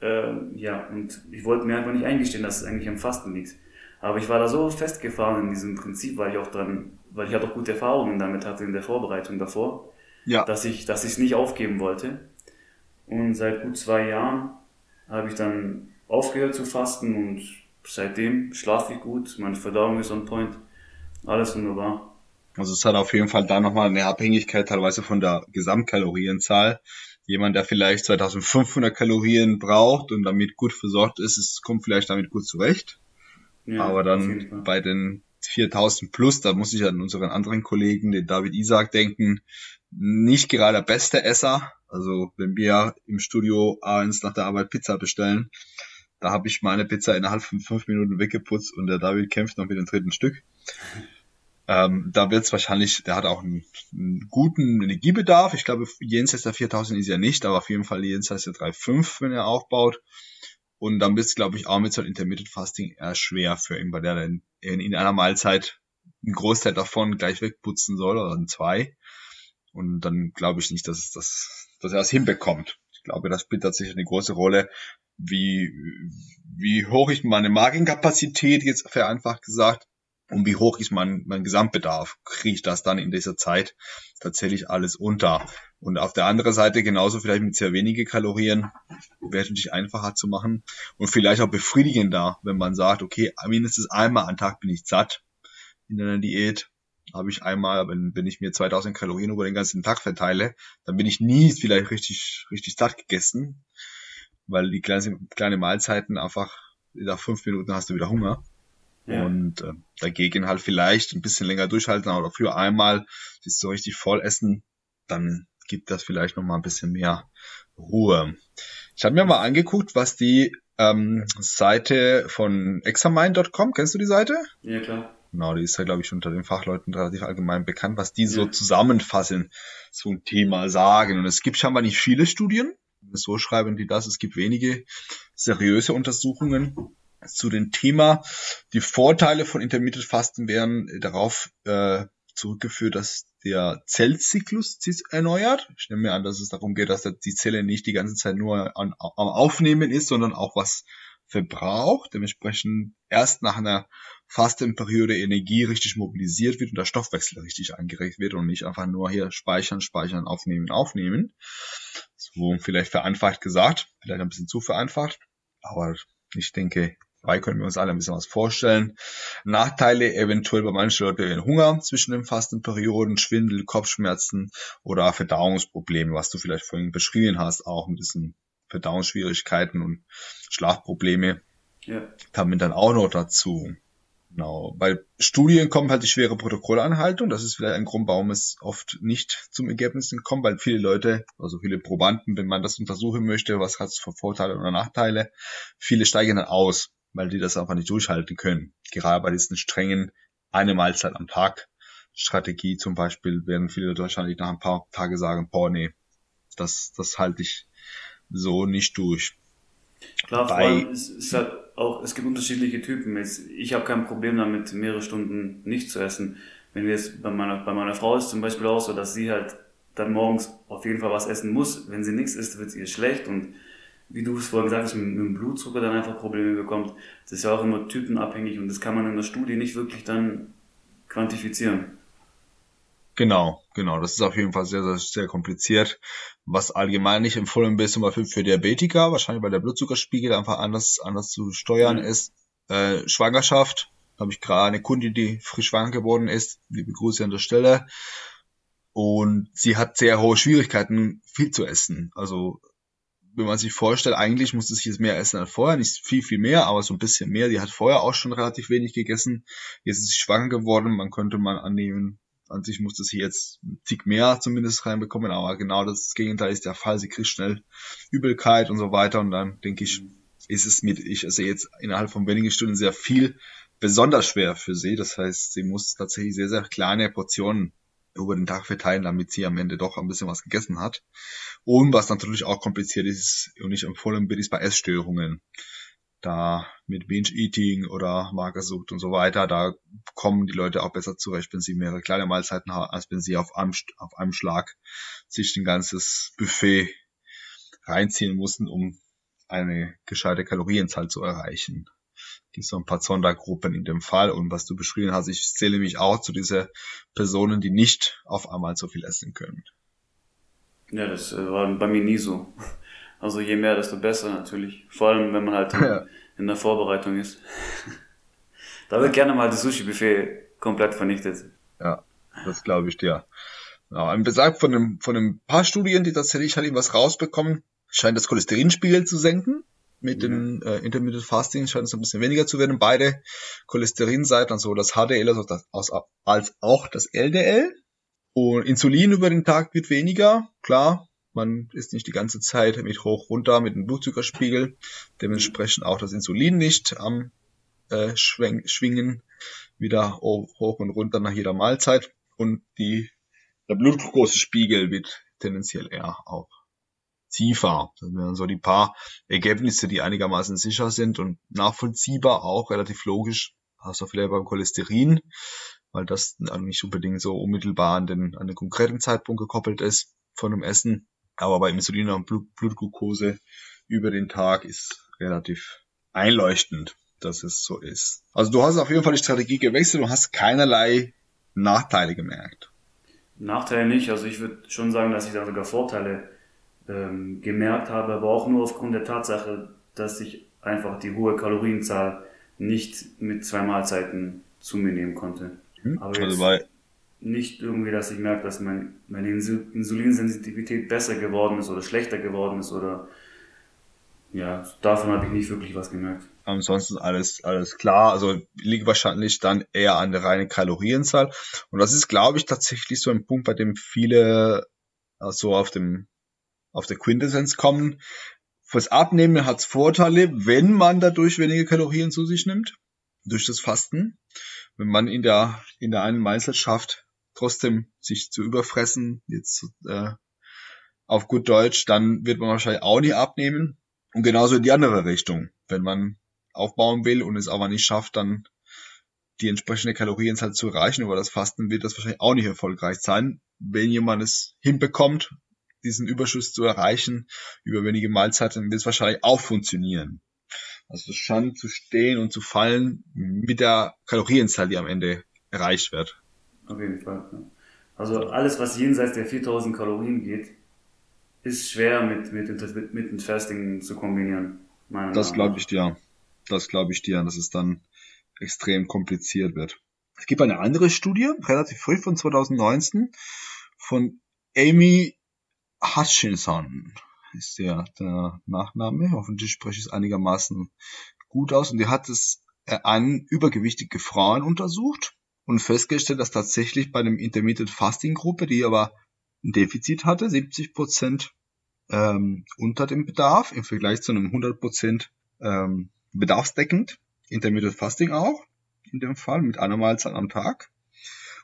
Äh, ja, und ich wollte mir einfach nicht eingestehen, dass es eigentlich am Fasten liegt. Aber ich war da so festgefahren in diesem Prinzip, weil ich auch dran, weil ich halt auch gute Erfahrungen damit hatte in der Vorbereitung davor, ja. dass ich, dass ich es nicht aufgeben wollte. Und seit gut zwei Jahren habe ich dann aufgehört zu fasten und seitdem schlafe ich gut, meine Verdauung ist on point, alles wunderbar. Also es hat auf jeden Fall da nochmal eine Abhängigkeit teilweise von der Gesamtkalorienzahl. Jemand, der vielleicht 2500 Kalorien braucht und damit gut versorgt ist, es kommt vielleicht damit gut zurecht. Ja, Aber dann bei den 4000 plus, da muss ich an unseren anderen Kollegen, den David Isaac, denken, nicht gerade der beste Esser. Also wenn wir im Studio abends nach der Arbeit Pizza bestellen, da habe ich meine Pizza innerhalb von fünf Minuten weggeputzt und der David kämpft noch mit dem dritten Stück. Ähm, da wird es wahrscheinlich, der hat auch einen, einen, guten Energiebedarf. Ich glaube, jenseits der 4000 ist er nicht, aber auf jeden Fall jenseits der 3,5, wenn er aufbaut. Und dann wird es, glaube ich, auch mit so einem Intermittent Fasting eher schwer für ihn, weil der dann in, in einer Mahlzeit einen Großteil davon gleich wegputzen soll oder in zwei. Und dann glaube ich nicht, dass, dass, dass er das hinbekommt. Ich glaube, das spielt tatsächlich eine große Rolle, wie, wie hoch ist meine Magenkapazität, jetzt vereinfacht gesagt, und wie hoch ist mein, mein Gesamtbedarf? Kriege ich das dann in dieser Zeit tatsächlich alles unter? Und auf der anderen Seite genauso vielleicht mit sehr wenige Kalorien wäre natürlich einfacher zu machen und vielleicht auch befriedigender, wenn man sagt, okay, mindestens einmal am Tag bin ich satt in einer Diät. Habe ich einmal, wenn, wenn ich mir 2000 Kalorien über den ganzen Tag verteile, dann bin ich nie vielleicht richtig, richtig satt gegessen, weil die kleine, kleine Mahlzeiten einfach, nach fünf Minuten hast du wieder Hunger. Ja. Und äh, dagegen halt vielleicht ein bisschen länger durchhalten oder für einmal sich so richtig voll essen, dann gibt das vielleicht noch mal ein bisschen mehr Ruhe. Ich habe mir mal angeguckt, was die ähm, Seite von examine.com, kennst du die Seite? Ja, klar. Genau, die ist ja, glaube ich, unter den Fachleuten relativ allgemein bekannt, was die ja. so zusammenfassen, so ein Thema sagen. Und es gibt scheinbar nicht viele Studien, so schreiben die das, es gibt wenige seriöse Untersuchungen zu dem Thema. Die Vorteile von Intermittent Fasten wären darauf äh, zurückgeführt, dass der Zellzyklus sich erneuert. Ich nehme mir an, dass es darum geht, dass die Zelle nicht die ganze Zeit nur an, am Aufnehmen ist, sondern auch was verbraucht. Dementsprechend erst nach einer Fastenperiode Energie richtig mobilisiert wird und der Stoffwechsel richtig angeregt wird und nicht einfach nur hier speichern, speichern, aufnehmen, aufnehmen. So vielleicht vereinfacht gesagt, vielleicht ein bisschen zu vereinfacht, aber ich denke, Dabei können wir uns alle ein bisschen was vorstellen. Nachteile eventuell bei manchen Leuten Hunger zwischen den Fastenperioden, Schwindel, Kopfschmerzen oder Verdauungsprobleme, was du vielleicht vorhin beschrieben hast, auch ein bisschen Verdauungsschwierigkeiten und Schlafprobleme. Ja. Kamen dann auch noch dazu. Genau. Bei Studien kommt halt die schwere Protokollanhaltung. Das ist vielleicht ein Grund, warum es oft nicht zum Ergebnis kommt, weil viele Leute, also viele Probanden, wenn man das untersuchen möchte, was hat es für Vorteile oder Nachteile, viele steigen dann aus weil die das einfach nicht durchhalten können. Gerade bei diesen strengen eine Mahlzeit am Tag Strategie zum Beispiel werden viele wahrscheinlich nach ein paar Tage sagen, boah, nee, das, das halte ich so nicht durch. Klar, bei, vor allem es ist halt auch, es gibt unterschiedliche Typen. Ich habe kein Problem damit, mehrere Stunden nicht zu essen. Wenn wir jetzt bei meiner, bei meiner Frau ist zum Beispiel auch so, dass sie halt dann morgens auf jeden Fall was essen muss. Wenn sie nichts isst, wird es ihr schlecht und wie du es vorher gesagt hast, mit, mit dem Blutzucker dann einfach Probleme bekommt. Das ist ja auch immer typenabhängig und das kann man in der Studie nicht wirklich dann quantifizieren. Genau, genau. Das ist auf jeden Fall sehr, sehr, sehr kompliziert. Was allgemein nicht empfohlen wird, zum Beispiel für Diabetiker, wahrscheinlich weil der Blutzuckerspiegel einfach anders, anders zu steuern mhm. ist. Äh, Schwangerschaft, habe ich gerade eine Kundin, die frisch schwanger geworden ist. Liebe Grüße an der Stelle. Und sie hat sehr hohe Schwierigkeiten, viel zu essen. Also wenn man sich vorstellt, eigentlich musste sie jetzt mehr essen als vorher, nicht viel, viel mehr, aber so ein bisschen mehr. Die hat vorher auch schon relativ wenig gegessen. Jetzt ist sie schwanger geworden. Man könnte mal annehmen, an sich musste sie jetzt ein Tick mehr zumindest reinbekommen, aber genau das Gegenteil ist der Fall. Sie kriegt schnell Übelkeit und so weiter und dann denke ich, ist es mit, ich esse jetzt innerhalb von wenigen Stunden sehr viel, besonders schwer für sie. Das heißt, sie muss tatsächlich sehr, sehr kleine Portionen über den Tag verteilen, damit sie am Ende doch ein bisschen was gegessen hat. Und was natürlich auch kompliziert ist und nicht empfohlen wird, ist bei Essstörungen. Da mit Binge-Eating oder Magersucht und so weiter, da kommen die Leute auch besser zurecht, wenn sie mehrere kleine Mahlzeiten haben, als wenn sie auf einem, auf einem Schlag sich ein ganzes Buffet reinziehen mussten, um eine gescheite Kalorienzahl zu erreichen gibt so ein paar Sondergruppen in dem Fall. Und was du beschrieben hast, ich zähle mich auch zu dieser Personen, die nicht auf einmal so viel essen können. Ja, das äh, war bei mir nie so. Also je mehr, desto besser natürlich. Vor allem, wenn man halt in, ja. in der Vorbereitung ist. da wird gerne mal das Sushi-Buffet komplett vernichtet. Ja, das glaube ich dir. Ja, ein Besagt von einem, von einem paar Studien, die tatsächlich halt was rausbekommen, scheint das Cholesterinspiegel zu senken. Mit mhm. dem äh, Intermittent Fasting scheint es ein bisschen weniger zu werden. Beide Cholesterinseiten, also das HDL also das, als auch das LDL. Und Insulin über den Tag wird weniger, klar. Man ist nicht die ganze Zeit mit hoch runter mit dem Blutzuckerspiegel. Dementsprechend auch das Insulin nicht am äh, Schwingen wieder hoch und runter nach jeder Mahlzeit. Und die, der Blutglukosespiegel wird tendenziell eher auch tiefer. Das wären so die paar Ergebnisse, die einigermaßen sicher sind und nachvollziehbar auch, relativ logisch, außer vielleicht beim Cholesterin, weil das nicht unbedingt so unmittelbar an den, an den konkreten Zeitpunkt gekoppelt ist von dem Essen. Aber bei Insulin und Blut, Blutglucose über den Tag ist relativ einleuchtend, dass es so ist. Also du hast auf jeden Fall die Strategie gewechselt und hast keinerlei Nachteile gemerkt. Nachteile nicht, also ich würde schon sagen, dass ich da sogar Vorteile ähm, gemerkt habe, aber auch nur aufgrund der Tatsache, dass ich einfach die hohe Kalorienzahl nicht mit zwei Mahlzeiten zu mir nehmen konnte. Mhm. Aber also bei nicht irgendwie, dass ich merke, dass mein, meine Insulinsensitivität besser geworden ist oder schlechter geworden ist oder ja, davon habe ich nicht wirklich was gemerkt. Ansonsten alles, alles klar. Also liegt wahrscheinlich dann eher an der reinen Kalorienzahl. Und das ist, glaube ich, tatsächlich so ein Punkt, bei dem viele so also auf dem auf der Quintessenz kommen. Fürs Abnehmen hat es Vorteile, wenn man dadurch weniger Kalorien zu sich nimmt, durch das Fasten. Wenn man in der, in der einen Mahlzeit schafft, trotzdem sich zu überfressen, jetzt äh, auf gut Deutsch, dann wird man wahrscheinlich auch nicht abnehmen. Und genauso in die andere Richtung. Wenn man aufbauen will und es aber nicht schafft, dann die entsprechende Kalorienzahl zu erreichen über das Fasten, wird das wahrscheinlich auch nicht erfolgreich sein. Wenn jemand es hinbekommt, diesen Überschuss zu erreichen über wenige Mahlzeiten, wird es wahrscheinlich auch funktionieren. Also scheint zu stehen und zu fallen mit der Kalorienzahl, die am Ende erreicht wird. Auf jeden Fall. Also alles, was jenseits der 4000 Kalorien geht, ist schwer mit, mit, mit, mit dem Fasting zu kombinieren. Das glaube ich dir. Das glaube ich dir, dass es dann extrem kompliziert wird. Es gibt eine andere Studie, relativ früh von 2019, von Amy Hutchinson ist der, der Nachname. Hoffentlich spreche ich es einigermaßen gut aus. Und die hat es äh, an übergewichtige Frauen untersucht und festgestellt, dass tatsächlich bei dem Intermittent Fasting Gruppe, die aber ein Defizit hatte, 70 Prozent ähm, unter dem Bedarf im Vergleich zu einem 100 Prozent ähm, bedarfsdeckend. Intermittent Fasting auch in dem Fall mit einer Mahlzeit am Tag.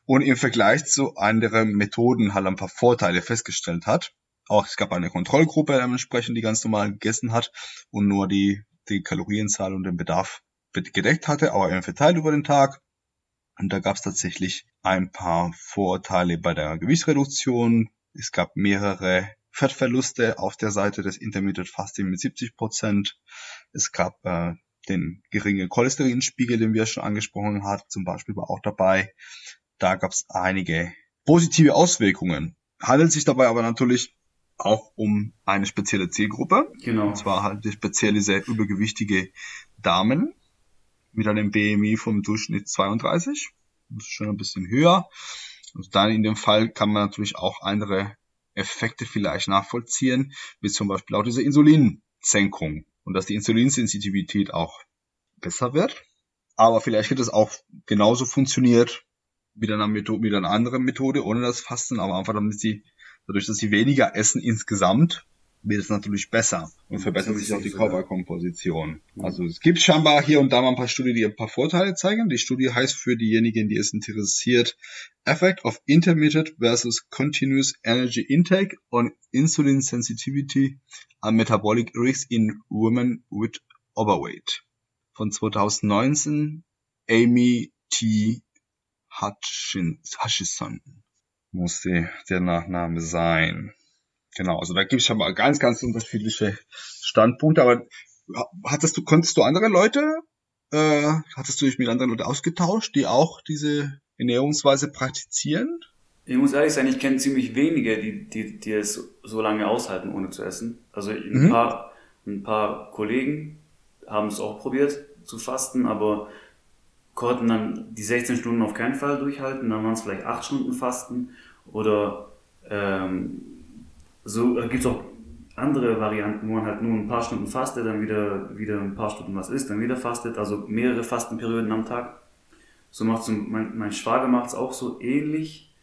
Und im Vergleich zu anderen Methoden halt ein paar Vorteile festgestellt hat. Auch es gab eine Kontrollgruppe dementsprechend, die ganz normal gegessen hat und nur die, die Kalorienzahl und den Bedarf gedeckt hatte, aber eben verteilt über den Tag. Und da gab es tatsächlich ein paar Vorteile bei der Gewichtsreduktion. Es gab mehrere Fettverluste auf der Seite des Intermittent Fasting mit 70 Prozent. Es gab äh, den geringen Cholesterinspiegel, den wir schon angesprochen hatten, zum Beispiel war auch dabei. Da gab es einige positive Auswirkungen. Handelt sich dabei aber natürlich auch um eine spezielle Zielgruppe. Genau. Und zwar halt speziell diese übergewichtige Damen mit einem BMI vom Durchschnitt 32. Das ist schon ein bisschen höher. Und dann in dem Fall kann man natürlich auch andere Effekte vielleicht nachvollziehen, wie zum Beispiel auch diese Insulinsenkung und dass die Insulinsensitivität auch besser wird. Aber vielleicht wird es auch genauso funktioniert mit einer, Methode, mit einer anderen Methode ohne das Fasten, aber einfach damit sie dadurch, dass sie weniger essen insgesamt, wird es natürlich besser und verbessert sich auch die Körperkomposition. Also es gibt scheinbar hier und da mal ein paar Studien, die ein paar Vorteile zeigen. Die Studie heißt für diejenigen, die es interessiert, Effect of Intermittent versus Continuous Energy Intake on Insulin Sensitivity and Metabolic Risk in Women with Overweight. Von 2019 Amy T. Hutchison muss der Nachname sein. Genau, also da gibt es schon mal ganz, ganz unterschiedliche Standpunkte, aber hattest du, konntest du andere Leute, äh, hattest du dich mit anderen Leuten ausgetauscht, die auch diese Ernährungsweise praktizieren? Ich muss ehrlich sein, ich kenne ziemlich wenige, die, die, die es so lange aushalten, ohne zu essen. Also ein, mhm. paar, ein paar Kollegen haben es auch probiert zu fasten, aber konnten dann die 16 Stunden auf keinen Fall durchhalten, dann waren es vielleicht 8 Stunden Fasten oder ähm, so gibt es auch andere Varianten, wo man halt nur ein paar Stunden fastet, dann wieder, wieder ein paar Stunden was isst, dann wieder fastet, also mehrere Fastenperioden am Tag. So macht mein, mein Schwager macht es auch so ähnlich.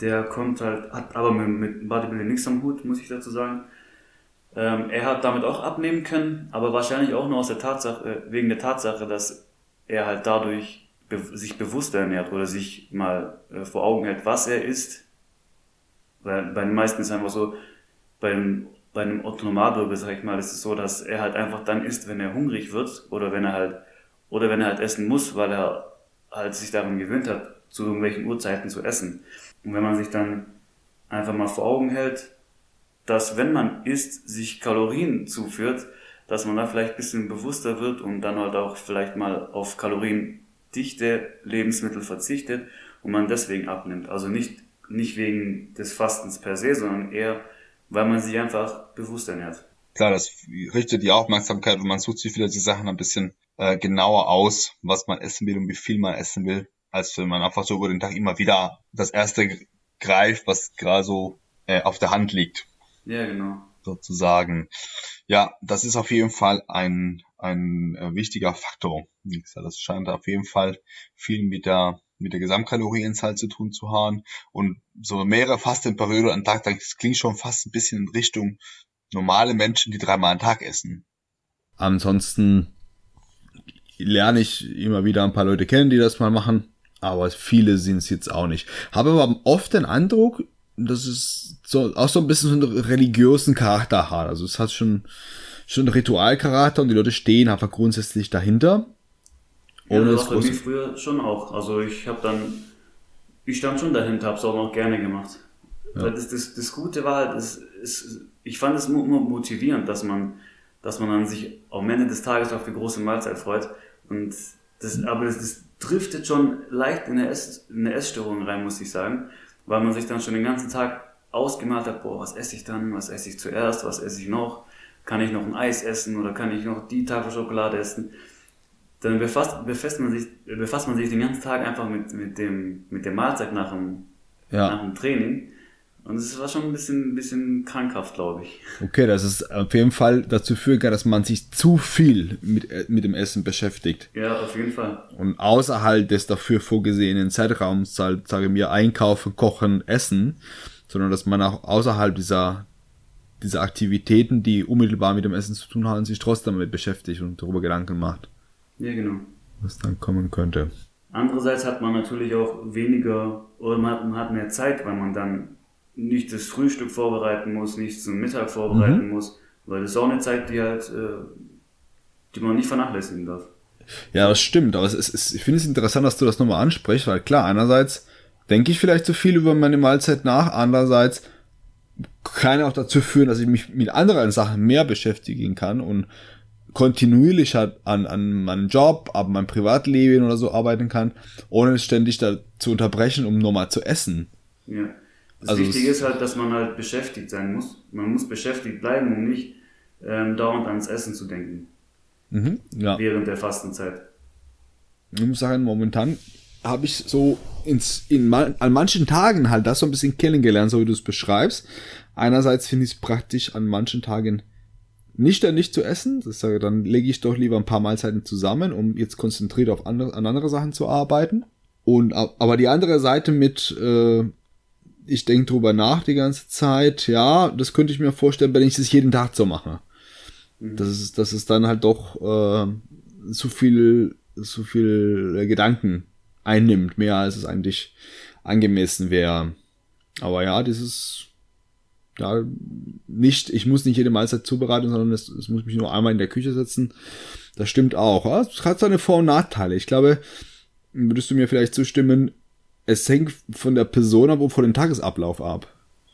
Der kommt halt, hat aber mit, mit Bodybuilding nichts am Hut, muss ich dazu sagen. Ähm, er hat damit auch abnehmen können, aber wahrscheinlich auch nur aus der Tatsache, äh, wegen der Tatsache, dass er halt dadurch be sich bewusster ernährt oder sich mal äh, vor Augen hält, was er isst weil bei den meisten ist es einfach so, beim, bei einem Otto Normalbürger, sag ich mal, ist es so, dass er halt einfach dann isst, wenn er hungrig wird oder wenn er halt, oder wenn er halt essen muss, weil er halt sich daran gewöhnt hat, zu irgendwelchen Uhrzeiten zu essen. Und wenn man sich dann einfach mal vor Augen hält, dass wenn man isst, sich Kalorien zuführt, dass man da vielleicht ein bisschen bewusster wird und dann halt auch vielleicht mal auf kaloriendichte Lebensmittel verzichtet und man deswegen abnimmt. Also nicht nicht wegen des Fastens per se, sondern eher, weil man sich einfach bewusst ernährt. Klar, das richtet die Aufmerksamkeit und man sucht sich wieder die Sachen ein bisschen äh, genauer aus, was man essen will und wie viel man essen will, als wenn man einfach so über den Tag immer wieder das erste greift, was gerade so äh, auf der Hand liegt. Ja, genau. Sozusagen. Ja, das ist auf jeden Fall ein, ein äh, wichtiger Faktor. Das scheint auf jeden Fall viel mit der mit der Gesamtkalorienzahl zu tun zu haben und so mehrere Fastenperioden am Tag, das klingt schon fast ein bisschen in Richtung normale Menschen, die dreimal am Tag essen. Ansonsten lerne ich immer wieder ein paar Leute kennen, die das mal machen, aber viele sind es jetzt auch nicht. Habe aber oft den Eindruck, dass es so, auch so ein bisschen so einen religiösen Charakter hat. Also es hat schon, schon einen Ritualcharakter und die Leute stehen einfach grundsätzlich dahinter. Ja, das war bei mir früher schon auch. Also ich habe dann, ich stand schon dahinter, habe es auch noch gerne gemacht. Ja. Weil das, das, das Gute war halt, es, es, ich fand es immer motivierend, dass man, dass man dann sich am Ende des Tages auf die große Mahlzeit freut. Und das, aber das, das driftet schon leicht in eine, Ess, in eine Essstörung rein, muss ich sagen, weil man sich dann schon den ganzen Tag ausgemalt hat, boah, was esse ich dann, was esse ich zuerst, was esse ich noch, kann ich noch ein Eis essen oder kann ich noch die Tafel Schokolade essen dann befasst, befasst, man sich, befasst man sich den ganzen Tag einfach mit, mit, dem, mit der Mahlzeit nach dem, ja. nach dem Training. Und es war schon ein bisschen, bisschen krankhaft, glaube ich. Okay, das ist auf jeden Fall dazu führen kann, dass man sich zu viel mit, äh, mit dem Essen beschäftigt. Ja, auf jeden Fall. Und außerhalb des dafür vorgesehenen Zeitraums, halt, sage mir, einkaufen, kochen, essen, sondern dass man auch außerhalb dieser, dieser Aktivitäten, die unmittelbar mit dem Essen zu tun haben, sich trotzdem damit beschäftigt und darüber Gedanken macht. Ja, genau. Was dann kommen könnte. Andererseits hat man natürlich auch weniger oder man hat mehr Zeit, weil man dann nicht das Frühstück vorbereiten muss, nicht zum Mittag vorbereiten mhm. muss, weil das ist auch eine Zeit, die halt, äh, die man nicht vernachlässigen darf. Ja, das stimmt, aber es ist, es, ich finde es interessant, dass du das nochmal ansprichst, weil klar, einerseits denke ich vielleicht zu viel über meine Mahlzeit nach, andererseits kann auch dazu führen, dass ich mich mit anderen Sachen mehr beschäftigen kann und kontinuierlich halt an, an meinem Job, an meinem Privatleben oder so arbeiten kann, ohne es ständig da zu unterbrechen, um nochmal zu essen. Ja. Das also Wichtige ist halt, dass man halt beschäftigt sein muss. Man muss beschäftigt bleiben, um nicht ähm, dauernd ans Essen zu denken. Mhm, ja. Während der Fastenzeit. Ich muss sagen, momentan habe ich so ins, in, an manchen Tagen halt das so ein bisschen kennengelernt, so wie du es beschreibst. Einerseits finde ich es praktisch an manchen Tagen nicht dann nicht zu essen. Das sage, dann lege ich doch lieber ein paar Mahlzeiten zusammen, um jetzt konzentriert auf andere, an andere Sachen zu arbeiten. Und aber die andere Seite mit äh, ich denke drüber nach die ganze Zeit. Ja, das könnte ich mir vorstellen, wenn ich das jeden Tag so mache. Mhm. Das ist, das ist dann halt doch äh, zu viel, zu viel Gedanken einnimmt, mehr als es eigentlich angemessen wäre. Aber ja, dieses ja, nicht, ich muss nicht jede Mahlzeit zubereiten, sondern es, es muss mich nur einmal in der Küche setzen. Das stimmt auch. Es hat seine Vor- und Nachteile. Ich glaube, würdest du mir vielleicht zustimmen, es hängt von der Person ab und von dem Tagesablauf ab.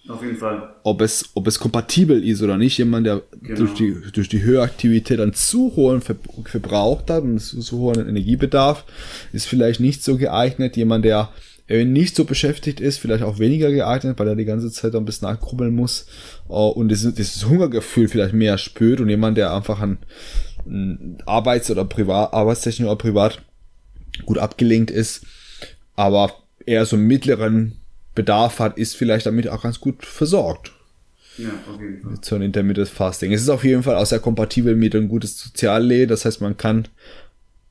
Auf jeden Fall. Ob es, ob es kompatibel ist oder nicht. Jemand, der genau. durch, die, durch die höhere Aktivität dann zu hohen Ver Verbrauch hat und zu hohen Energiebedarf, ist vielleicht nicht so geeignet. Jemand, der nicht so beschäftigt ist, vielleicht auch weniger geeignet, weil er die ganze Zeit ein bisschen nachgrubbeln muss uh, und dieses, Hungergefühl vielleicht mehr spürt und jemand, der einfach an, an Arbeits- oder Privat, Arbeitstechnik oder privat gut abgelenkt ist, aber eher so einen mittleren Bedarf hat, ist vielleicht damit auch ganz gut versorgt. Ja, auf jeden Fall. Mit so ein Intermittent Fasting. Es ist auf jeden Fall auch sehr kompatibel mit einem gutes Sozialleben. Das heißt, man kann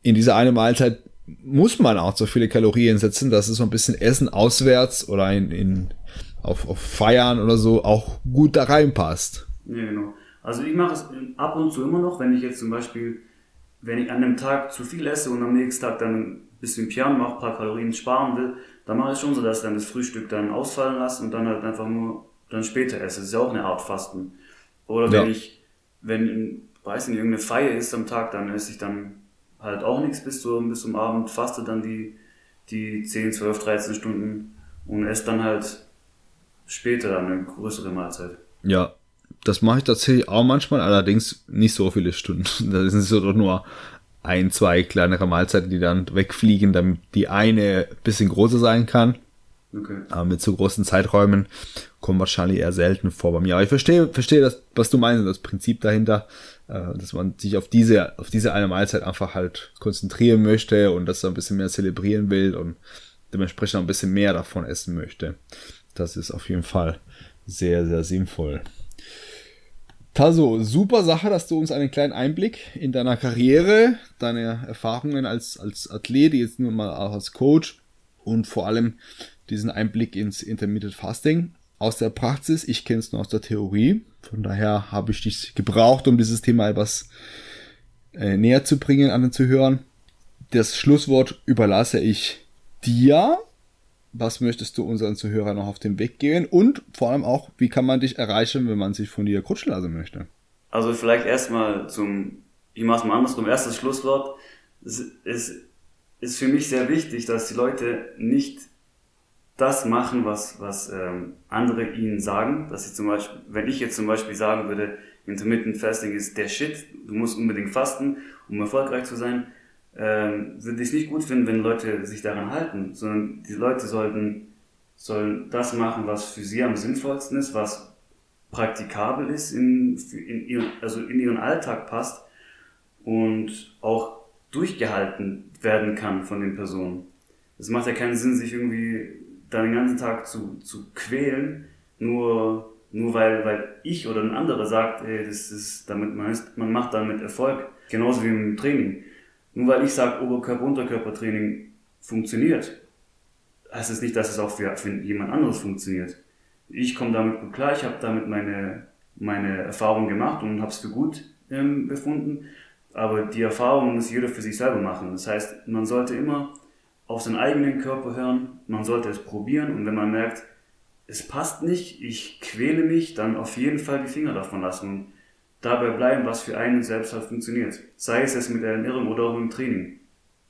in dieser eine Mahlzeit muss man auch so viele Kalorien setzen, dass es so ein bisschen Essen auswärts oder in, in auf, auf Feiern oder so auch gut da reinpasst. Ja, genau. Also ich mache es ab und zu immer noch, wenn ich jetzt zum Beispiel, wenn ich an einem Tag zu viel esse und am nächsten Tag dann bisschen Piano mache, ein paar Kalorien sparen will, dann mache ich schon so, dass ich dann das Frühstück dann ausfallen lasse und dann halt einfach nur dann später esse. Das ist ja auch eine Art Fasten. Oder wenn ja. ich, wenn, weiß nicht, irgendeine Feier ist am Tag, dann esse ich dann halt auch nichts bis zum, bis zum Abend, faste dann die, die 10, 12, 13 Stunden und esse dann halt später eine größere Mahlzeit. Ja, das mache ich tatsächlich auch manchmal, allerdings nicht so viele Stunden. Das sind so doch nur ein, zwei kleinere Mahlzeiten, die dann wegfliegen, damit die eine ein bisschen größer sein kann. Okay. Aber mit so großen Zeiträumen kommen wahrscheinlich eher selten vor bei mir. Aber ich verstehe, verstehe das, was du meinst, das Prinzip dahinter, äh, dass man sich auf diese, auf diese eine Mahlzeit einfach halt konzentrieren möchte und das ein bisschen mehr zelebrieren will und dementsprechend auch ein bisschen mehr davon essen möchte. Das ist auf jeden Fall sehr, sehr sinnvoll. Taso, super Sache, dass du uns einen kleinen Einblick in deiner Karriere, deine Erfahrungen als, als Athlet, jetzt nur mal auch als Coach und vor allem diesen Einblick ins Intermittent Fasting aus der Praxis. Ich kenne es nur aus der Theorie. Von daher habe ich dich gebraucht, um dieses Thema etwas äh, näher zu bringen an den Zuhörern. Das Schlusswort überlasse ich dir. Was möchtest du unseren Zuhörern noch auf den Weg geben? Und vor allem auch, wie kann man dich erreichen, wenn man sich von dir coachen lassen möchte? Also vielleicht erstmal zum, ich mache es mal andersrum, erstes Schlusswort. Es ist, ist für mich sehr wichtig, dass die Leute nicht das machen, was, was ähm, andere ihnen sagen. Dass sie zum Beispiel, wenn ich jetzt zum Beispiel sagen würde, Intermittent Fasting ist der Shit, du musst unbedingt fasten, um erfolgreich zu sein, ähm, würde ich es nicht gut finden, wenn Leute sich daran halten, sondern die Leute sollten sollen das machen, was für sie am sinnvollsten ist, was praktikabel ist, in, in ihren, also in ihren Alltag passt und auch durchgehalten werden kann von den Personen. Es macht ja keinen Sinn, sich irgendwie da den ganzen Tag zu, zu quälen, nur, nur weil, weil ich oder ein anderer sagt, ey, das ist, damit man, ist, man macht damit Erfolg. Genauso wie im Training. Nur weil ich sage, Oberkörper-Unterkörper-Training funktioniert, heißt es nicht, dass es auch für, für jemand anderes funktioniert. Ich komme damit gut klar, ich habe damit meine, meine Erfahrung gemacht und habe es für gut ähm, befunden. Aber die Erfahrung muss jeder für sich selber machen. Das heißt, man sollte immer auf seinen eigenen Körper hören, man sollte es probieren und wenn man merkt, es passt nicht, ich quäle mich, dann auf jeden Fall die Finger davon lassen dabei bleiben, was für einen selbst halt funktioniert. Sei es jetzt mit der Ernährung oder auch im Training.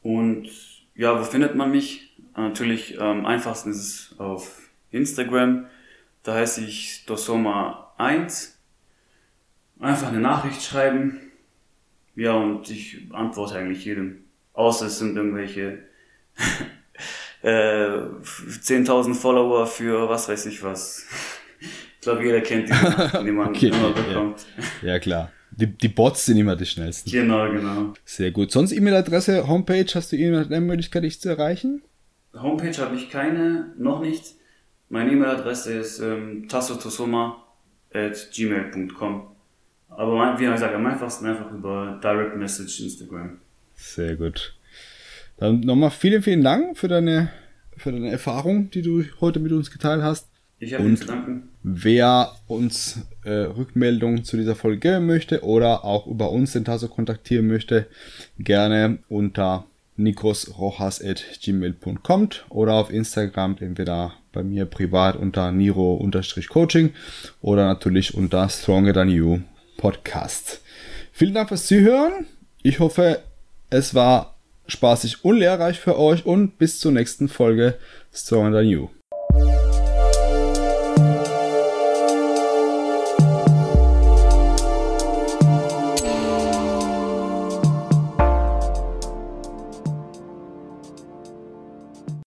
Und ja, wo findet man mich? Natürlich am einfachsten ist es auf Instagram. Da heiße ich Dosoma1. Einfach eine Nachricht schreiben. Ja, und ich antworte eigentlich jedem. Außer es sind irgendwelche äh, 10.000 Follower für was weiß ich was. Ich glaube, jeder kennt die, die man okay, immer bekommt. Ja, ja klar. Die, die, Bots sind immer die schnellsten. Genau, genau. Sehr gut. Sonst E-Mail-Adresse, Homepage, hast du irgendeine Möglichkeit, dich zu erreichen? Homepage habe ich keine, noch nicht. Meine E-Mail-Adresse ist ähm, tassotosoma.gmail.com. Aber wie gesagt, am einfachsten einfach über Direct Message Instagram. Sehr gut. Dann nochmal vielen, vielen Dank für deine, für deine Erfahrung, die du heute mit uns geteilt hast. Ich habe zu danken. Wer uns äh, Rückmeldungen zu dieser Folge geben möchte oder auch über uns den Tasso kontaktieren möchte, gerne unter nikosrojas.gmail.com oder auf Instagram entweder bei mir privat unter niro-coaching oder natürlich unter Stronger Than You Podcast. Vielen Dank fürs Zuhören. Ich hoffe, es war spaßig und lehrreich für euch und bis zur nächsten Folge Stronger Than You.